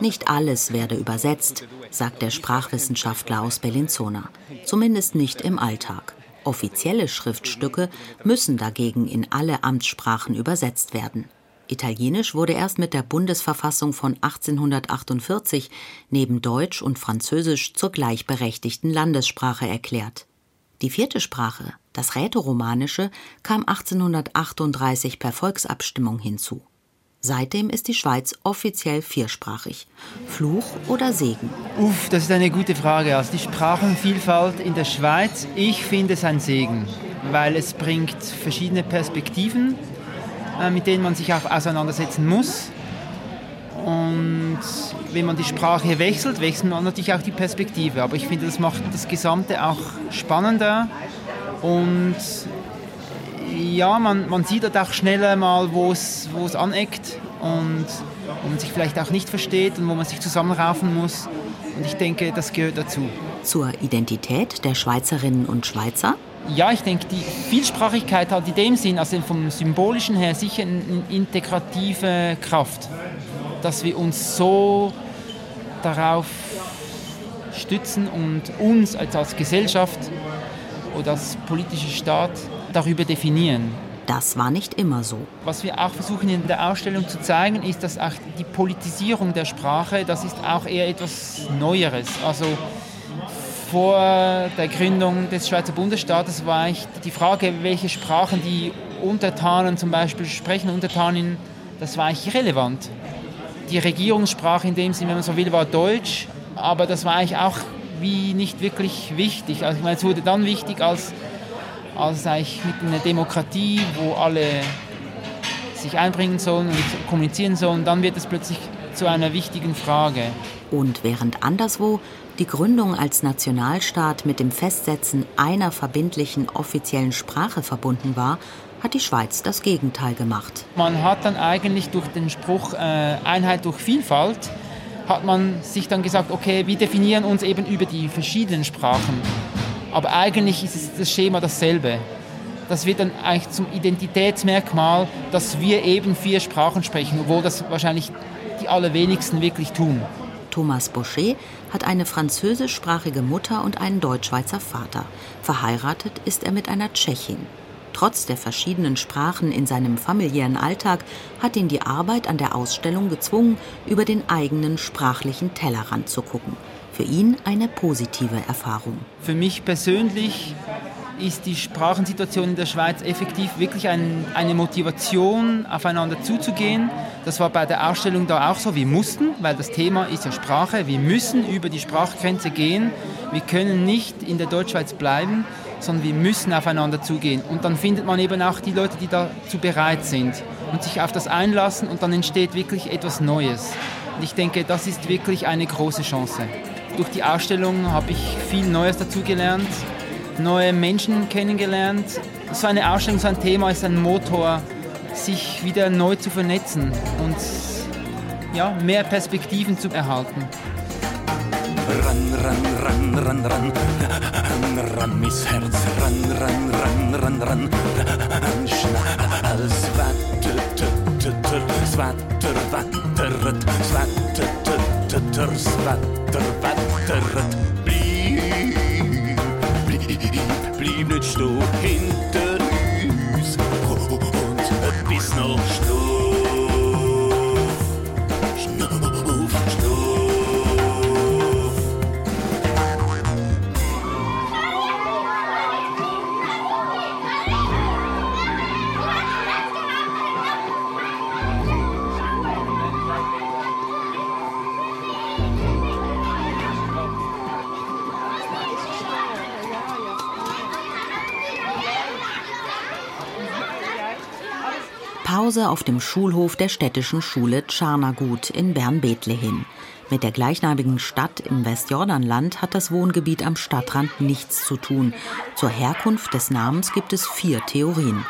Nicht alles werde übersetzt, sagt der Sprachwissenschaftler aus Bellinzona. Zumindest nicht im Alltag. Offizielle Schriftstücke müssen dagegen in alle Amtssprachen übersetzt werden. Italienisch wurde erst mit der Bundesverfassung von 1848 neben Deutsch und Französisch zur gleichberechtigten Landessprache erklärt. Die vierte Sprache, das Rätoromanische, kam 1838 per Volksabstimmung hinzu. Seitdem ist die Schweiz offiziell viersprachig. Fluch oder Segen? Uff, das ist eine gute Frage. Also die Sprachenvielfalt in der Schweiz, ich finde es ein Segen, weil es bringt verschiedene Perspektiven, äh, mit denen man sich auch auseinandersetzen muss. Und wenn man die Sprache wechselt, wechselt man natürlich auch die Perspektive. Aber ich finde, das macht das Gesamte auch spannender und ja, man, man sieht dort auch schneller mal, wo es aneckt und wo man sich vielleicht auch nicht versteht und wo man sich zusammenraufen muss. Und ich denke, das gehört dazu. Zur Identität der Schweizerinnen und Schweizer? Ja, ich denke, die Vielsprachigkeit hat in dem Sinn, also vom Symbolischen her, sicher eine integrative Kraft. Dass wir uns so darauf stützen und uns als, als Gesellschaft oder als politischer Staat darüber definieren. Das war nicht immer so. Was wir auch versuchen in der Ausstellung zu zeigen, ist, dass auch die Politisierung der Sprache, das ist auch eher etwas Neueres. Also vor der Gründung des Schweizer Bundesstaates war eigentlich die Frage, welche Sprachen die Untertanen zum Beispiel sprechen, Untertanen, das war eigentlich irrelevant. Die Regierungssprache in dem Sinne, wenn man so will, war Deutsch, aber das war eigentlich auch wie nicht wirklich wichtig. Also ich meine, es wurde dann wichtig, als als eigentlich mit einer Demokratie, wo alle sich einbringen sollen und kommunizieren sollen, dann wird es plötzlich zu einer wichtigen Frage. Und während anderswo die Gründung als Nationalstaat mit dem Festsetzen einer verbindlichen offiziellen Sprache verbunden war, hat die Schweiz das Gegenteil gemacht. Man hat dann eigentlich durch den Spruch äh, Einheit durch Vielfalt, hat man sich dann gesagt, okay, wir definieren uns eben über die verschiedenen Sprachen. Aber eigentlich ist das Schema dasselbe. Das wird dann eigentlich zum Identitätsmerkmal, dass wir eben vier Sprachen sprechen, obwohl das wahrscheinlich die allerwenigsten wirklich tun. Thomas Boucher hat eine französischsprachige Mutter und einen Deutschschweizer Vater. Verheiratet ist er mit einer Tschechin. Trotz der verschiedenen Sprachen in seinem familiären Alltag hat ihn die Arbeit an der Ausstellung gezwungen, über den eigenen sprachlichen Tellerrand zu gucken. Für ihn eine positive Erfahrung. Für mich persönlich ist die Sprachensituation in der Schweiz effektiv wirklich ein, eine Motivation, aufeinander zuzugehen. Das war bei der Ausstellung da auch so. Wir mussten, weil das Thema ist ja Sprache, wir müssen über die Sprachgrenze gehen. Wir können nicht in der Deutschschweiz bleiben, sondern wir müssen aufeinander zugehen. Und dann findet man eben auch die Leute, die dazu bereit sind und sich auf das einlassen und dann entsteht wirklich etwas Neues. Und ich denke, das ist wirklich eine große Chance. Durch die Ausstellung habe ich viel Neues dazugelernt neue Menschen kennengelernt. So eine Ausstellung, so ein Thema ist ein Motor, sich wieder neu zu vernetzen und ja, mehr Perspektiven zu erhalten. Ran, ran, ran, ran, ran, ran, mis Herz, ran, ran, ran, ran, ran, ran, schnell, svatter, svatter, watter watter watteret Bli Bli net sto hinter uns und bis noch sto Auf dem Schulhof der städtischen Schule Tscharnagut in Bern-Bethlehem. Mit der gleichnamigen Stadt im Westjordanland hat das Wohngebiet am Stadtrand nichts zu tun. Zur Herkunft des Namens gibt es vier Theorien.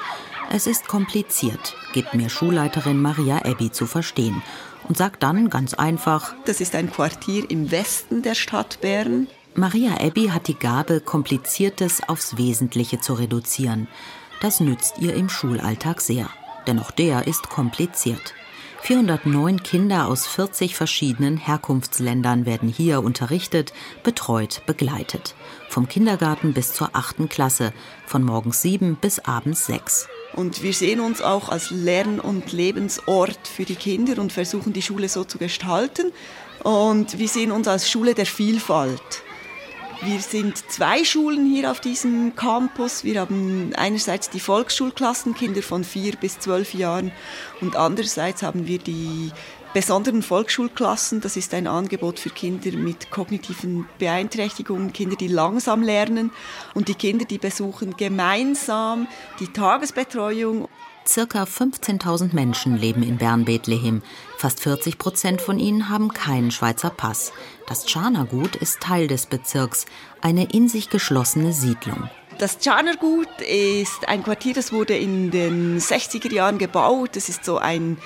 Es ist kompliziert, gibt mir Schulleiterin Maria Ebbi zu verstehen und sagt dann ganz einfach, Das ist ein Quartier im Westen der Stadt Bern. Maria Ebbi hat die Gabe, Kompliziertes aufs Wesentliche zu reduzieren. Das nützt ihr im Schulalltag sehr. Denn auch der ist kompliziert. 409 Kinder aus 40 verschiedenen Herkunftsländern werden hier unterrichtet, betreut, begleitet. Vom Kindergarten bis zur achten Klasse, von morgens sieben bis abends sechs. Und wir sehen uns auch als Lern- und Lebensort für die Kinder und versuchen die Schule so zu gestalten. Und wir sehen uns als Schule der Vielfalt. Wir sind zwei Schulen hier auf diesem Campus. Wir haben einerseits die Volksschulklassen, Kinder von vier bis zwölf Jahren, und andererseits haben wir die besonderen Volksschulklassen. Das ist ein Angebot für Kinder mit kognitiven Beeinträchtigungen, Kinder, die langsam lernen. Und die Kinder, die besuchen gemeinsam die Tagesbetreuung. Circa 15.000 Menschen leben in Bern-Bethlehem. Fast 40 Prozent von ihnen haben keinen Schweizer Pass. Das Tscharnergut ist Teil des Bezirks, eine in sich geschlossene Siedlung. Das Tschanergut ist ein Quartier, das wurde in den 60er Jahren gebaut. Das ist so ein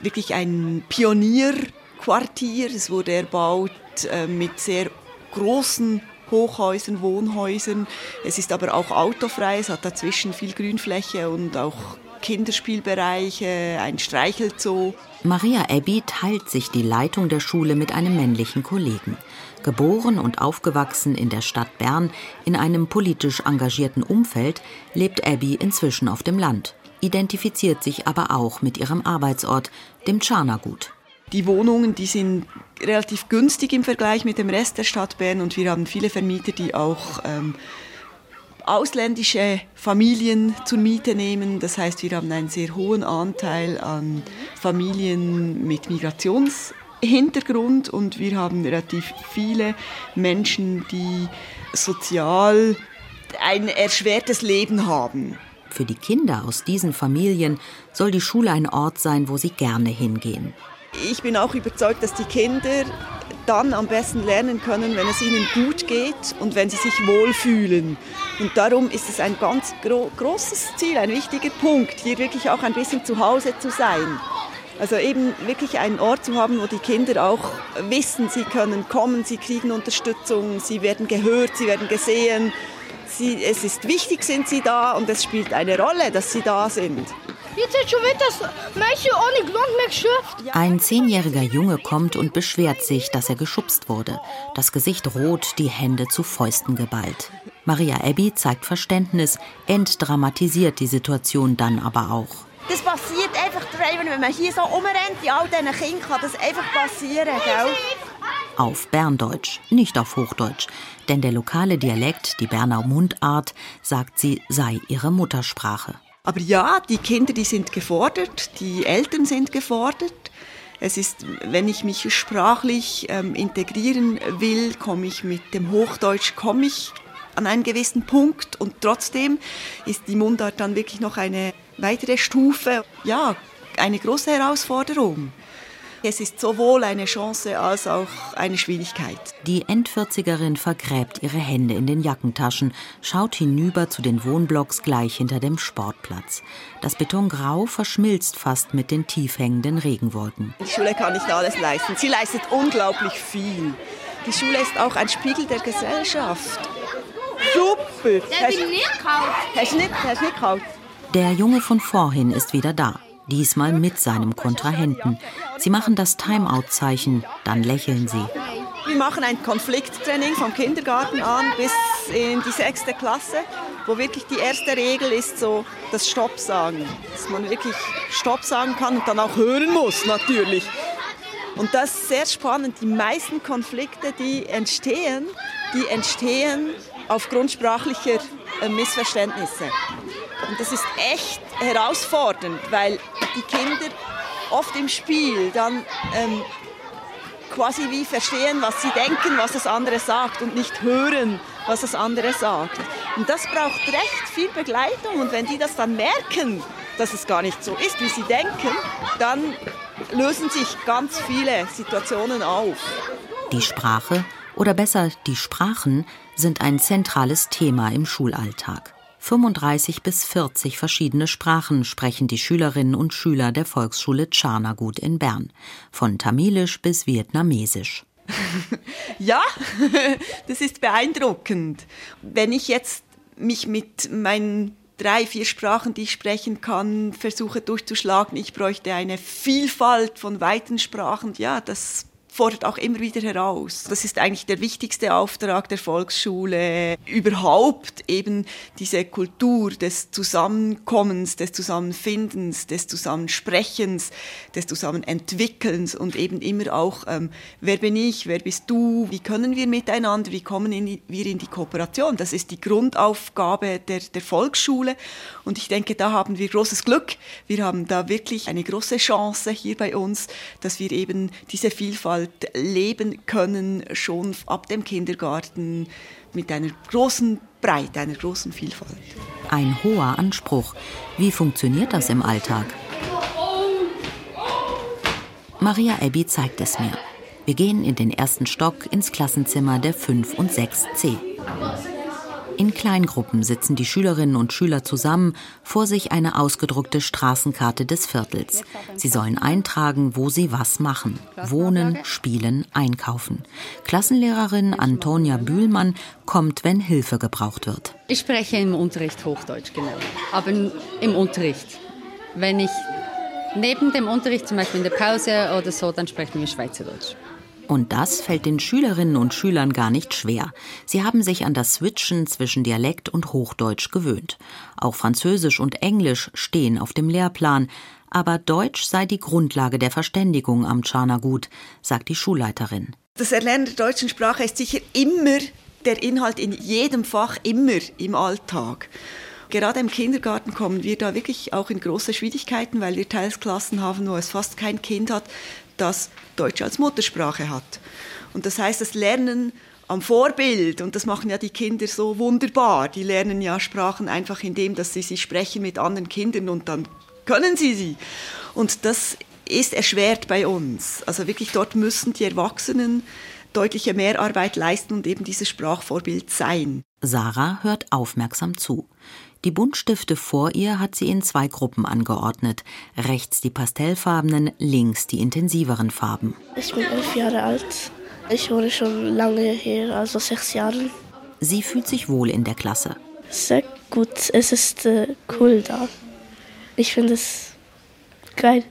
wirklich ein Pionierquartier. Es wurde erbaut äh, mit sehr großen Hochhäusern, Wohnhäusern. Es ist aber auch autofrei. Es hat dazwischen viel Grünfläche und auch Kinderspielbereiche, ein Streichelzoo. Maria Ebbi teilt sich die Leitung der Schule mit einem männlichen Kollegen. Geboren und aufgewachsen in der Stadt Bern in einem politisch engagierten Umfeld, lebt Abby inzwischen auf dem Land, identifiziert sich aber auch mit ihrem Arbeitsort, dem Tscharnergut. Die Wohnungen, die sind relativ günstig im Vergleich mit dem Rest der Stadt Bern und wir haben viele Vermieter, die auch ähm, ausländische Familien zur Miete nehmen. Das heißt, wir haben einen sehr hohen Anteil an Familien mit Migrationshintergrund und wir haben relativ viele Menschen, die sozial ein erschwertes Leben haben. Für die Kinder aus diesen Familien soll die Schule ein Ort sein, wo sie gerne hingehen. Ich bin auch überzeugt, dass die Kinder dann am besten lernen können, wenn es ihnen gut geht und wenn sie sich wohlfühlen. Und darum ist es ein ganz gro großes Ziel, ein wichtiger Punkt, hier wirklich auch ein bisschen zu Hause zu sein. Also eben wirklich einen Ort zu haben, wo die Kinder auch wissen, sie können kommen, sie kriegen Unterstützung, sie werden gehört, sie werden gesehen. Sie, es ist wichtig, sind sie da und es spielt eine Rolle, dass sie da sind. Jetzt hat schon wieder das ohne Grund mehr geschafft. Ein zehnjähriger Junge kommt und beschwert sich, dass er geschubst wurde. Das Gesicht rot, die Hände zu Fäusten geballt. Maria Abby zeigt Verständnis, entdramatisiert die Situation dann aber auch. Das passiert einfach, wenn man hier so umrennt, in all diesen Kindern kann das einfach passieren, gell? Auf Berndeutsch, nicht auf Hochdeutsch. Denn der lokale Dialekt, die Bernau Mundart, sagt sie, sei ihre Muttersprache. Aber ja, die Kinder, die sind gefordert, die Eltern sind gefordert. Es ist, wenn ich mich sprachlich ähm, integrieren will, komme ich mit dem Hochdeutsch, komme ich an einen gewissen Punkt und trotzdem ist die Mundart dann wirklich noch eine weitere Stufe, ja, eine große Herausforderung. Es ist sowohl eine Chance als auch eine Schwierigkeit. Die Endvierzigerin vergräbt ihre Hände in den Jackentaschen, schaut hinüber zu den Wohnblocks gleich hinter dem Sportplatz. Das Betongrau verschmilzt fast mit den tief hängenden Regenwolken. Die Schule kann nicht alles leisten. Sie leistet unglaublich viel. Die Schule ist auch ein Spiegel der Gesellschaft. Super! Der will nicht nicht kalt? Der Junge von vorhin ist wieder da diesmal mit seinem Kontrahenten. Sie machen das Timeout-Zeichen, dann lächeln sie. Wir machen ein Konflikttraining vom Kindergarten an bis in die sechste Klasse, wo wirklich die erste Regel ist so das Stopp sagen. Dass man wirklich Stopp sagen kann und dann auch hören muss, natürlich. Und das ist sehr spannend. Die meisten Konflikte, die entstehen, die entstehen aufgrund sprachlicher äh, Missverständnisse. Und das ist echt herausfordernd, weil die Kinder oft im Spiel dann ähm, quasi wie verstehen, was sie denken, was das andere sagt und nicht hören, was das andere sagt. Und das braucht recht viel Begleitung und wenn die das dann merken, dass es gar nicht so ist, wie sie denken, dann lösen sich ganz viele Situationen auf. Die Sprache oder besser die Sprachen sind ein zentrales Thema im Schulalltag. 35 bis 40 verschiedene Sprachen sprechen die Schülerinnen und Schüler der Volksschule Tscharnagut in Bern, von Tamilisch bis Vietnamesisch. Ja, das ist beeindruckend. Wenn ich jetzt mich mit meinen drei, vier Sprachen, die ich sprechen kann, versuche durchzuschlagen, ich bräuchte eine Vielfalt von weiten Sprachen. Ja, das fordert auch immer wieder heraus. Das ist eigentlich der wichtigste Auftrag der Volksschule, überhaupt eben diese Kultur des Zusammenkommens, des Zusammenfindens, des Zusammensprechens, des Zusammenentwickelns und eben immer auch, ähm, wer bin ich, wer bist du, wie können wir miteinander, wie kommen in, wir in die Kooperation. Das ist die Grundaufgabe der, der Volksschule und ich denke, da haben wir großes Glück. Wir haben da wirklich eine große Chance hier bei uns, dass wir eben diese Vielfalt leben können, schon ab dem Kindergarten mit einer großen Breite, einer großen Vielfalt. Ein hoher Anspruch. Wie funktioniert das im Alltag? Maria Abby zeigt es mir. Wir gehen in den ersten Stock ins Klassenzimmer der 5 und 6c. In Kleingruppen sitzen die Schülerinnen und Schüler zusammen, vor sich eine ausgedruckte Straßenkarte des Viertels. Sie sollen eintragen, wo sie was machen. Wohnen, spielen, einkaufen. Klassenlehrerin Antonia Bühlmann kommt, wenn Hilfe gebraucht wird. Ich spreche im Unterricht Hochdeutsch, genau. Aber im Unterricht. Wenn ich neben dem Unterricht, zum Beispiel in der Pause oder so, dann sprechen wir Schweizerdeutsch. Und das fällt den Schülerinnen und Schülern gar nicht schwer. Sie haben sich an das Switchen zwischen Dialekt und Hochdeutsch gewöhnt. Auch Französisch und Englisch stehen auf dem Lehrplan. Aber Deutsch sei die Grundlage der Verständigung am Tscharnagut, sagt die Schulleiterin. Das Erlernen der deutschen Sprache ist sicher immer der Inhalt in jedem Fach, immer im Alltag. Gerade im Kindergarten kommen wir da wirklich auch in große Schwierigkeiten, weil wir teils Klassen haben, wo es fast kein Kind hat, das Deutsch als Muttersprache hat. Und das heißt, das Lernen am Vorbild, und das machen ja die Kinder so wunderbar, die lernen ja Sprachen einfach indem, dass sie sie sprechen mit anderen Kindern und dann können sie sie. Und das ist erschwert bei uns. Also wirklich dort müssen die Erwachsenen deutliche Mehrarbeit leisten und eben dieses Sprachvorbild sein. Sarah hört aufmerksam zu. Die Buntstifte vor ihr hat sie in zwei Gruppen angeordnet. Rechts die pastellfarbenen, links die intensiveren Farben. Ich bin elf Jahre alt. Ich wohne schon lange hier, also sechs Jahre. Sie fühlt sich wohl in der Klasse. Sehr gut, es ist äh, cool da. Ich finde es geil.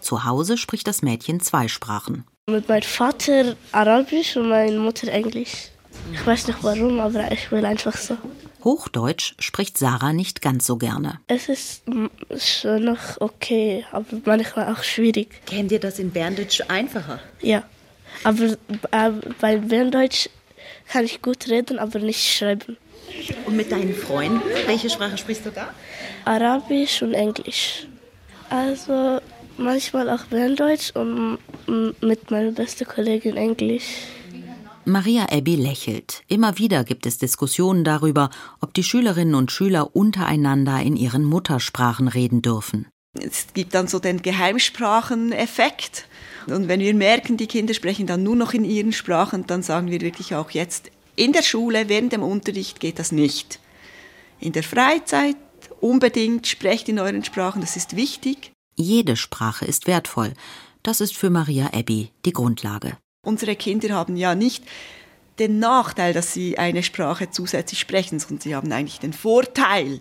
Zu Hause spricht das Mädchen zwei Sprachen. Mit meinem Vater Arabisch und meiner Mutter Englisch. Ich weiß nicht warum, aber ich will einfach so. Hochdeutsch spricht Sarah nicht ganz so gerne. Es ist schon noch okay, aber manchmal auch schwierig. Käme dir das in Berndeutsch einfacher? Ja, aber äh, bei Berndeutsch kann ich gut reden, aber nicht schreiben. Und mit deinen Freunden, welche Sprache sprichst du da? Arabisch und Englisch. Also manchmal auch Berndeutsch und mit meiner besten Kollegin Englisch. Maria Ebbi lächelt. Immer wieder gibt es Diskussionen darüber, ob die Schülerinnen und Schüler untereinander in ihren Muttersprachen reden dürfen. Es gibt dann so den Geheimspracheneffekt. Und wenn wir merken, die Kinder sprechen dann nur noch in ihren Sprachen, dann sagen wir wirklich auch jetzt, in der Schule, während dem Unterricht geht das nicht. In der Freizeit unbedingt sprecht in euren Sprachen, das ist wichtig. Jede Sprache ist wertvoll. Das ist für Maria Ebbi die Grundlage. Unsere Kinder haben ja nicht den Nachteil, dass sie eine Sprache zusätzlich sprechen, sondern sie haben eigentlich den Vorteil.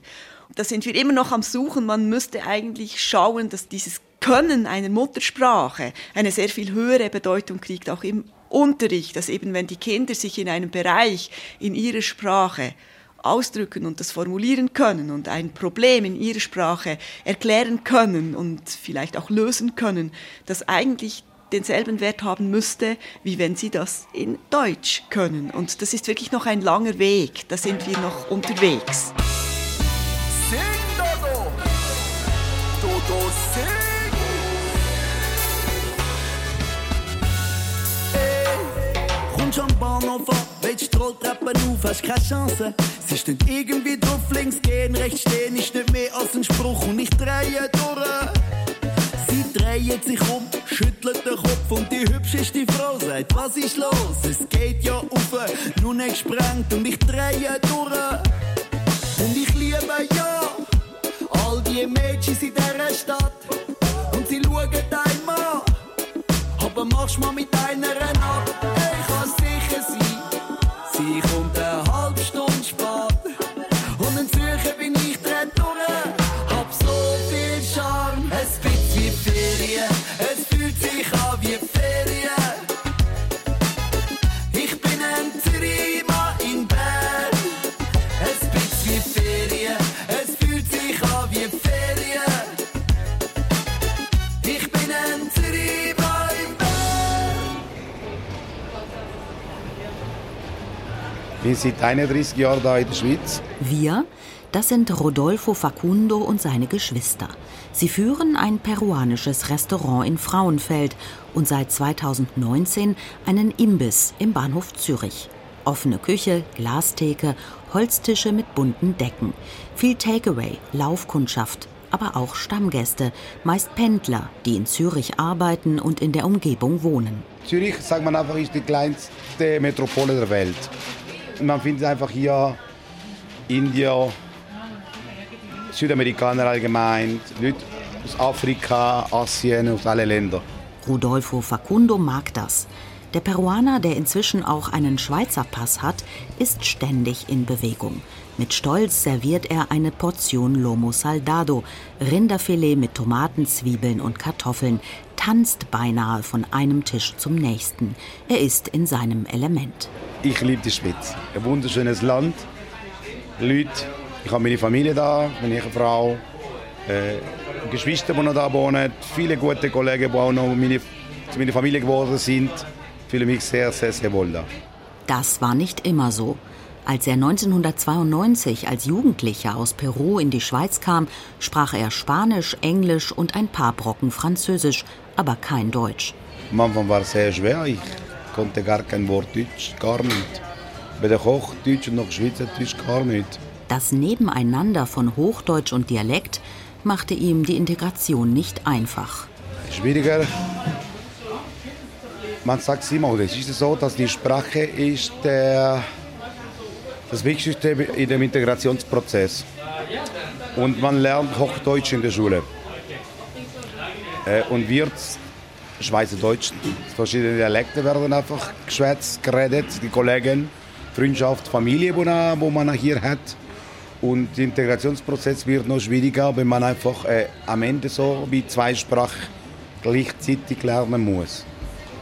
Da sind wir immer noch am Suchen. Man müsste eigentlich schauen, dass dieses Können einer Muttersprache eine sehr viel höhere Bedeutung kriegt, auch im Unterricht, dass eben wenn die Kinder sich in einem Bereich in ihrer Sprache ausdrücken und das formulieren können und ein Problem in ihrer Sprache erklären können und vielleicht auch lösen können, das eigentlich denselben Wert haben müsste, wie wenn sie das in Deutsch können. Und das ist wirklich noch ein langer Weg, da sind wir noch unterwegs. Sing, Dodo! Dodo, sing! Am Bahnhof an, willst die Rolltreppen auf, hast keine Chance. Sie steht irgendwie drauf, links gehen, rechts stehen, ist nicht mehr als ein Spruch und ich drehe durch. Dreht sich um, schüttelt den Kopf und die hübscheste Frau sagt, was ist los? Es geht ja auf, nicht gesprengt und ich drehe durch. Und ich liebe ja all die Mädchen in dieser Stadt und sie schauen einem an. Aber machst mal mit einer ab, ich kann sicher sein, sie kommt bin seit 31 Jahren da in der Schweiz. Wir, das sind Rodolfo Facundo und seine Geschwister. Sie führen ein peruanisches Restaurant in Frauenfeld und seit 2019 einen Imbiss im Bahnhof Zürich. Offene Küche, Glastheke, Holztische mit bunten Decken. Viel Takeaway, Laufkundschaft, aber auch Stammgäste, meist Pendler, die in Zürich arbeiten und in der Umgebung wohnen. Zürich, sagt man einfach, ist die kleinste Metropole der Welt. Man findet einfach hier Indier, Südamerikaner allgemein, Leute aus Afrika, Asien, aus allen Ländern. Rodolfo Facundo mag das. Der Peruaner, der inzwischen auch einen Schweizer Pass hat, ist ständig in Bewegung. Mit Stolz serviert er eine Portion Lomo Saldado, Rinderfilet mit Tomaten, Zwiebeln und Kartoffeln, tanzt beinahe von einem Tisch zum nächsten. Er ist in seinem Element. Ich liebe die Schweiz. Ein wunderschönes Land. Leute, ich habe meine Familie da, meine Frau, äh, Geschwister, die noch da wohnen, viele gute Kollegen, die auch noch meine, zu meiner Familie geworden sind. Ich fühle mich sehr, sehr, sehr wohl da. Das war nicht immer so. Als er 1992 als Jugendlicher aus Peru in die Schweiz kam, sprach er Spanisch, Englisch und ein paar Brocken Französisch, aber kein Deutsch. Am Anfang war es sehr schwer. Ich konnte gar kein Wort Deutsch, gar nicht. Bei der Hochdeutsch noch Schweizerdeutsch gar nicht. Das Nebeneinander von Hochdeutsch und Dialekt machte ihm die Integration nicht einfach. Schwieriger. Man sagt immer, oder es ist so, dass die Sprache ist der, das Wichtigste in dem Integrationsprozess. Und man lernt Hochdeutsch in der Schule. Äh, und wird Schweizerdeutsch, verschiedene Dialekte werden einfach geschwätzt, geredet, die Kollegen, Freundschaft, Familie, wo man hier hat. Und der Integrationsprozess wird noch schwieriger, wenn man einfach äh, am Ende so wie zwei Sprachen gleichzeitig lernen muss.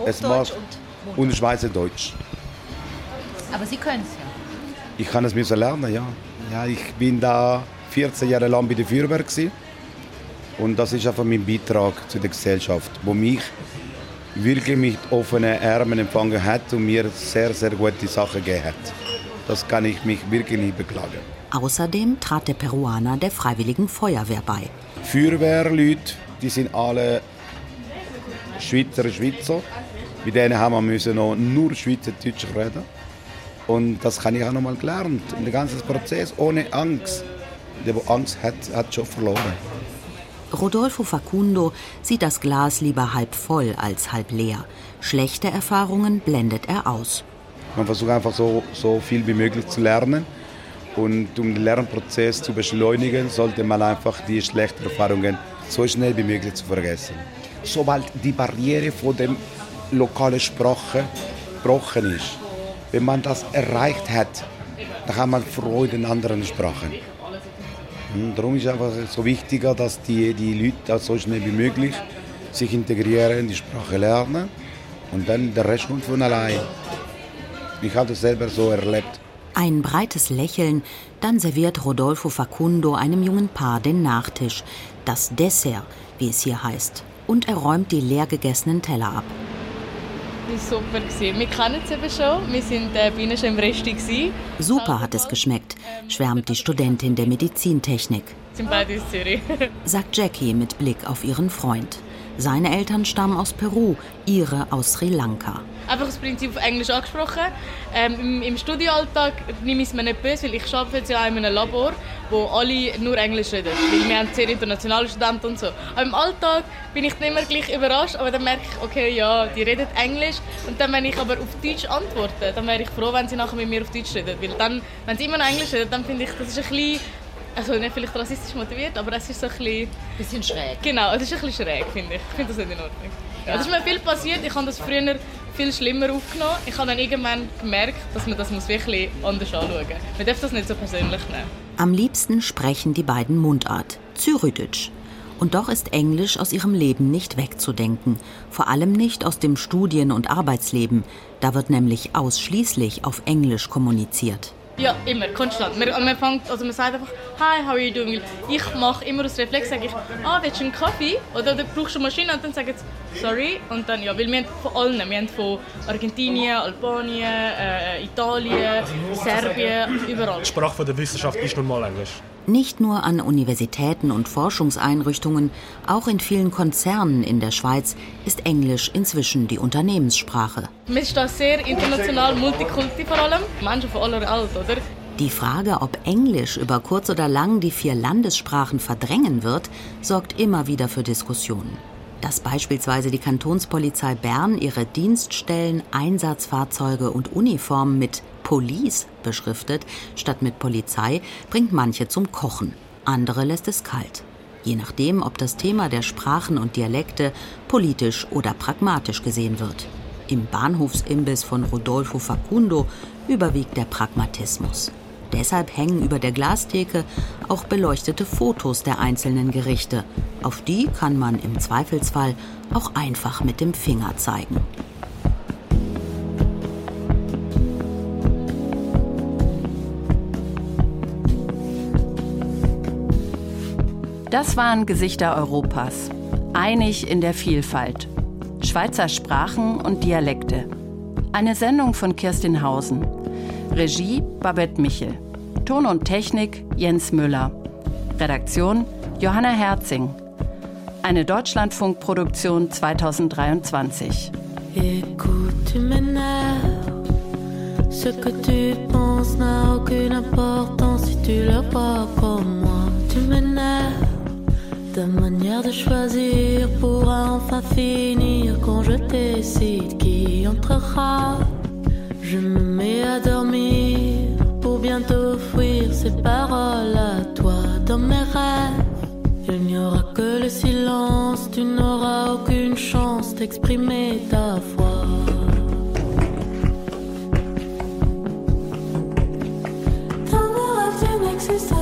Es Hochdeutsch und, und Schweizerdeutsch. Aber Sie können es ja. Ich kann es müssen lernen, ja. ja. Ich bin da 14 Jahre lang bei der Feuerwehr gewesen. Und das ist einfach mein Beitrag zu der Gesellschaft, wo mich wirklich mit offenen Armen empfangen hat und mir sehr, sehr gute Sachen gegeben hat. Das kann ich mich wirklich nicht beklagen. Außerdem trat der Peruaner der Freiwilligen Feuerwehr bei. Feuerwehrleute, die sind alle Schweizer Schweizer. Mit denen haben wir müssen noch nur Schweizerdeutsch reden. Und das kann ich auch noch mal gelernt. Und der ganze Prozess ohne Angst. Der, der Angst hat, hat schon verloren. Rodolfo Facundo sieht das Glas lieber halb voll als halb leer. Schlechte Erfahrungen blendet er aus. Man versucht einfach so, so viel wie möglich zu lernen. Und um den Lernprozess zu beschleunigen, sollte man einfach die schlechten Erfahrungen so schnell wie möglich zu vergessen. Sobald die Barriere von der lokalen Sprache gebrochen ist, wenn man das erreicht hat, dann hat man Freude in anderen Sprachen. Und darum ist es einfach so wichtiger, dass die, die Leute so schnell wie möglich sich integrieren, die Sprache lernen und dann der Rest kommt von allein. Ich habe das selber so erlebt. Ein breites Lächeln, dann serviert Rodolfo Facundo einem jungen Paar den Nachtisch, das Dessert, wie es hier heißt, und er räumt die leer gegessenen Teller ab. Super. Wir kennen es eben schon. Wir waren äh, bei ihnen schon im Resti. Super hat es geschmeckt, schwärmt die Studentin der Medizintechnik. Sind beide aus Zürich. sagt Jackie mit Blick auf ihren Freund. Seine Eltern stammen aus Peru, ihre aus Sri Lanka. Einfach das Prinzip auf Englisch angesprochen. Ähm, im, Im Studioalltag nehme ich es mir nicht böse, weil ich arbeite jetzt ja in einem Labor, wo alle nur Englisch reden. Weil wir haben sehr internationale Studenten und so. Aber im Alltag bin ich nicht immer gleich überrascht, aber dann merke ich, okay, ja, die reden Englisch. Und dann, wenn ich aber auf Deutsch antworte, dann wäre ich froh, wenn sie nachher mit mir auf Deutsch reden. Weil dann, wenn sie immer noch Englisch reden, dann finde ich, das ist ein bisschen also nicht vielleicht rassistisch motiviert, aber es ist so ein bisschen... Bisschen schräg. Genau, es ist ein bisschen schräg, finde ich. Ich finde das nicht in Ordnung. Ja. Es ist mir viel passiert, ich habe das früher viel schlimmer aufgenommen. Ich habe dann irgendwann gemerkt, dass man das wirklich anders anschauen muss. Man darf das nicht so persönlich nehmen. Am liebsten sprechen die beiden Mundart, Zürichdeutsch. Und doch ist Englisch aus ihrem Leben nicht wegzudenken. Vor allem nicht aus dem Studien- und Arbeitsleben. Da wird nämlich ausschließlich auf Englisch kommuniziert. Ja, immer, konstant. Man, man, fängt, also man sagt einfach, hi, how are you doing? Ich mache immer aus Reflex, sage ich, ah, willst du einen Kaffee? Oder, oder brauchst du eine Maschine? Und dann sagen sie, sorry. Und dann, ja, weil wir haben von allen, wir haben von Argentinien, Albanien, äh, Italien, Serbien, überall. Die Sprache der Wissenschaft ist nun mal Englisch. Nicht nur an Universitäten und Forschungseinrichtungen, auch in vielen Konzernen in der Schweiz ist Englisch inzwischen die Unternehmenssprache. Ist da sehr international, multikulti vor allem. Menschen von aller Welt, oder? Die Frage, ob Englisch über kurz oder lang die vier Landessprachen verdrängen wird, sorgt immer wieder für Diskussionen. Dass beispielsweise die Kantonspolizei Bern ihre Dienststellen, Einsatzfahrzeuge und Uniformen mit Police beschriftet, statt mit Polizei, bringt manche zum Kochen. Andere lässt es kalt. Je nachdem, ob das Thema der Sprachen und Dialekte politisch oder pragmatisch gesehen wird. Im Bahnhofsimbiss von Rodolfo Facundo überwiegt der Pragmatismus. Deshalb hängen über der Glastheke auch beleuchtete Fotos der einzelnen Gerichte. Auf die kann man im Zweifelsfall auch einfach mit dem Finger zeigen. Das waren Gesichter Europas. Einig in der Vielfalt. Schweizer Sprachen und Dialekte. Eine Sendung von Kirstin Hausen. Regie Babette Michel. Ton und Technik Jens Müller. Redaktion Johanna Herzing. Eine Deutschlandfunkproduktion 2023. Écoute, Ce que tu penses n'a aucune importance si tu le crois comme moi. Tu m'énerves. ta manière de choisir pourra enfin finir quand je décide qui entrera. Je me mets à dormir pour bientôt fuir ces paroles à toi dans mes rêves. Il n'y aura que le silence, tu n'auras aucune chance d'exprimer ta foi. Dans mon rêve, tu n'existes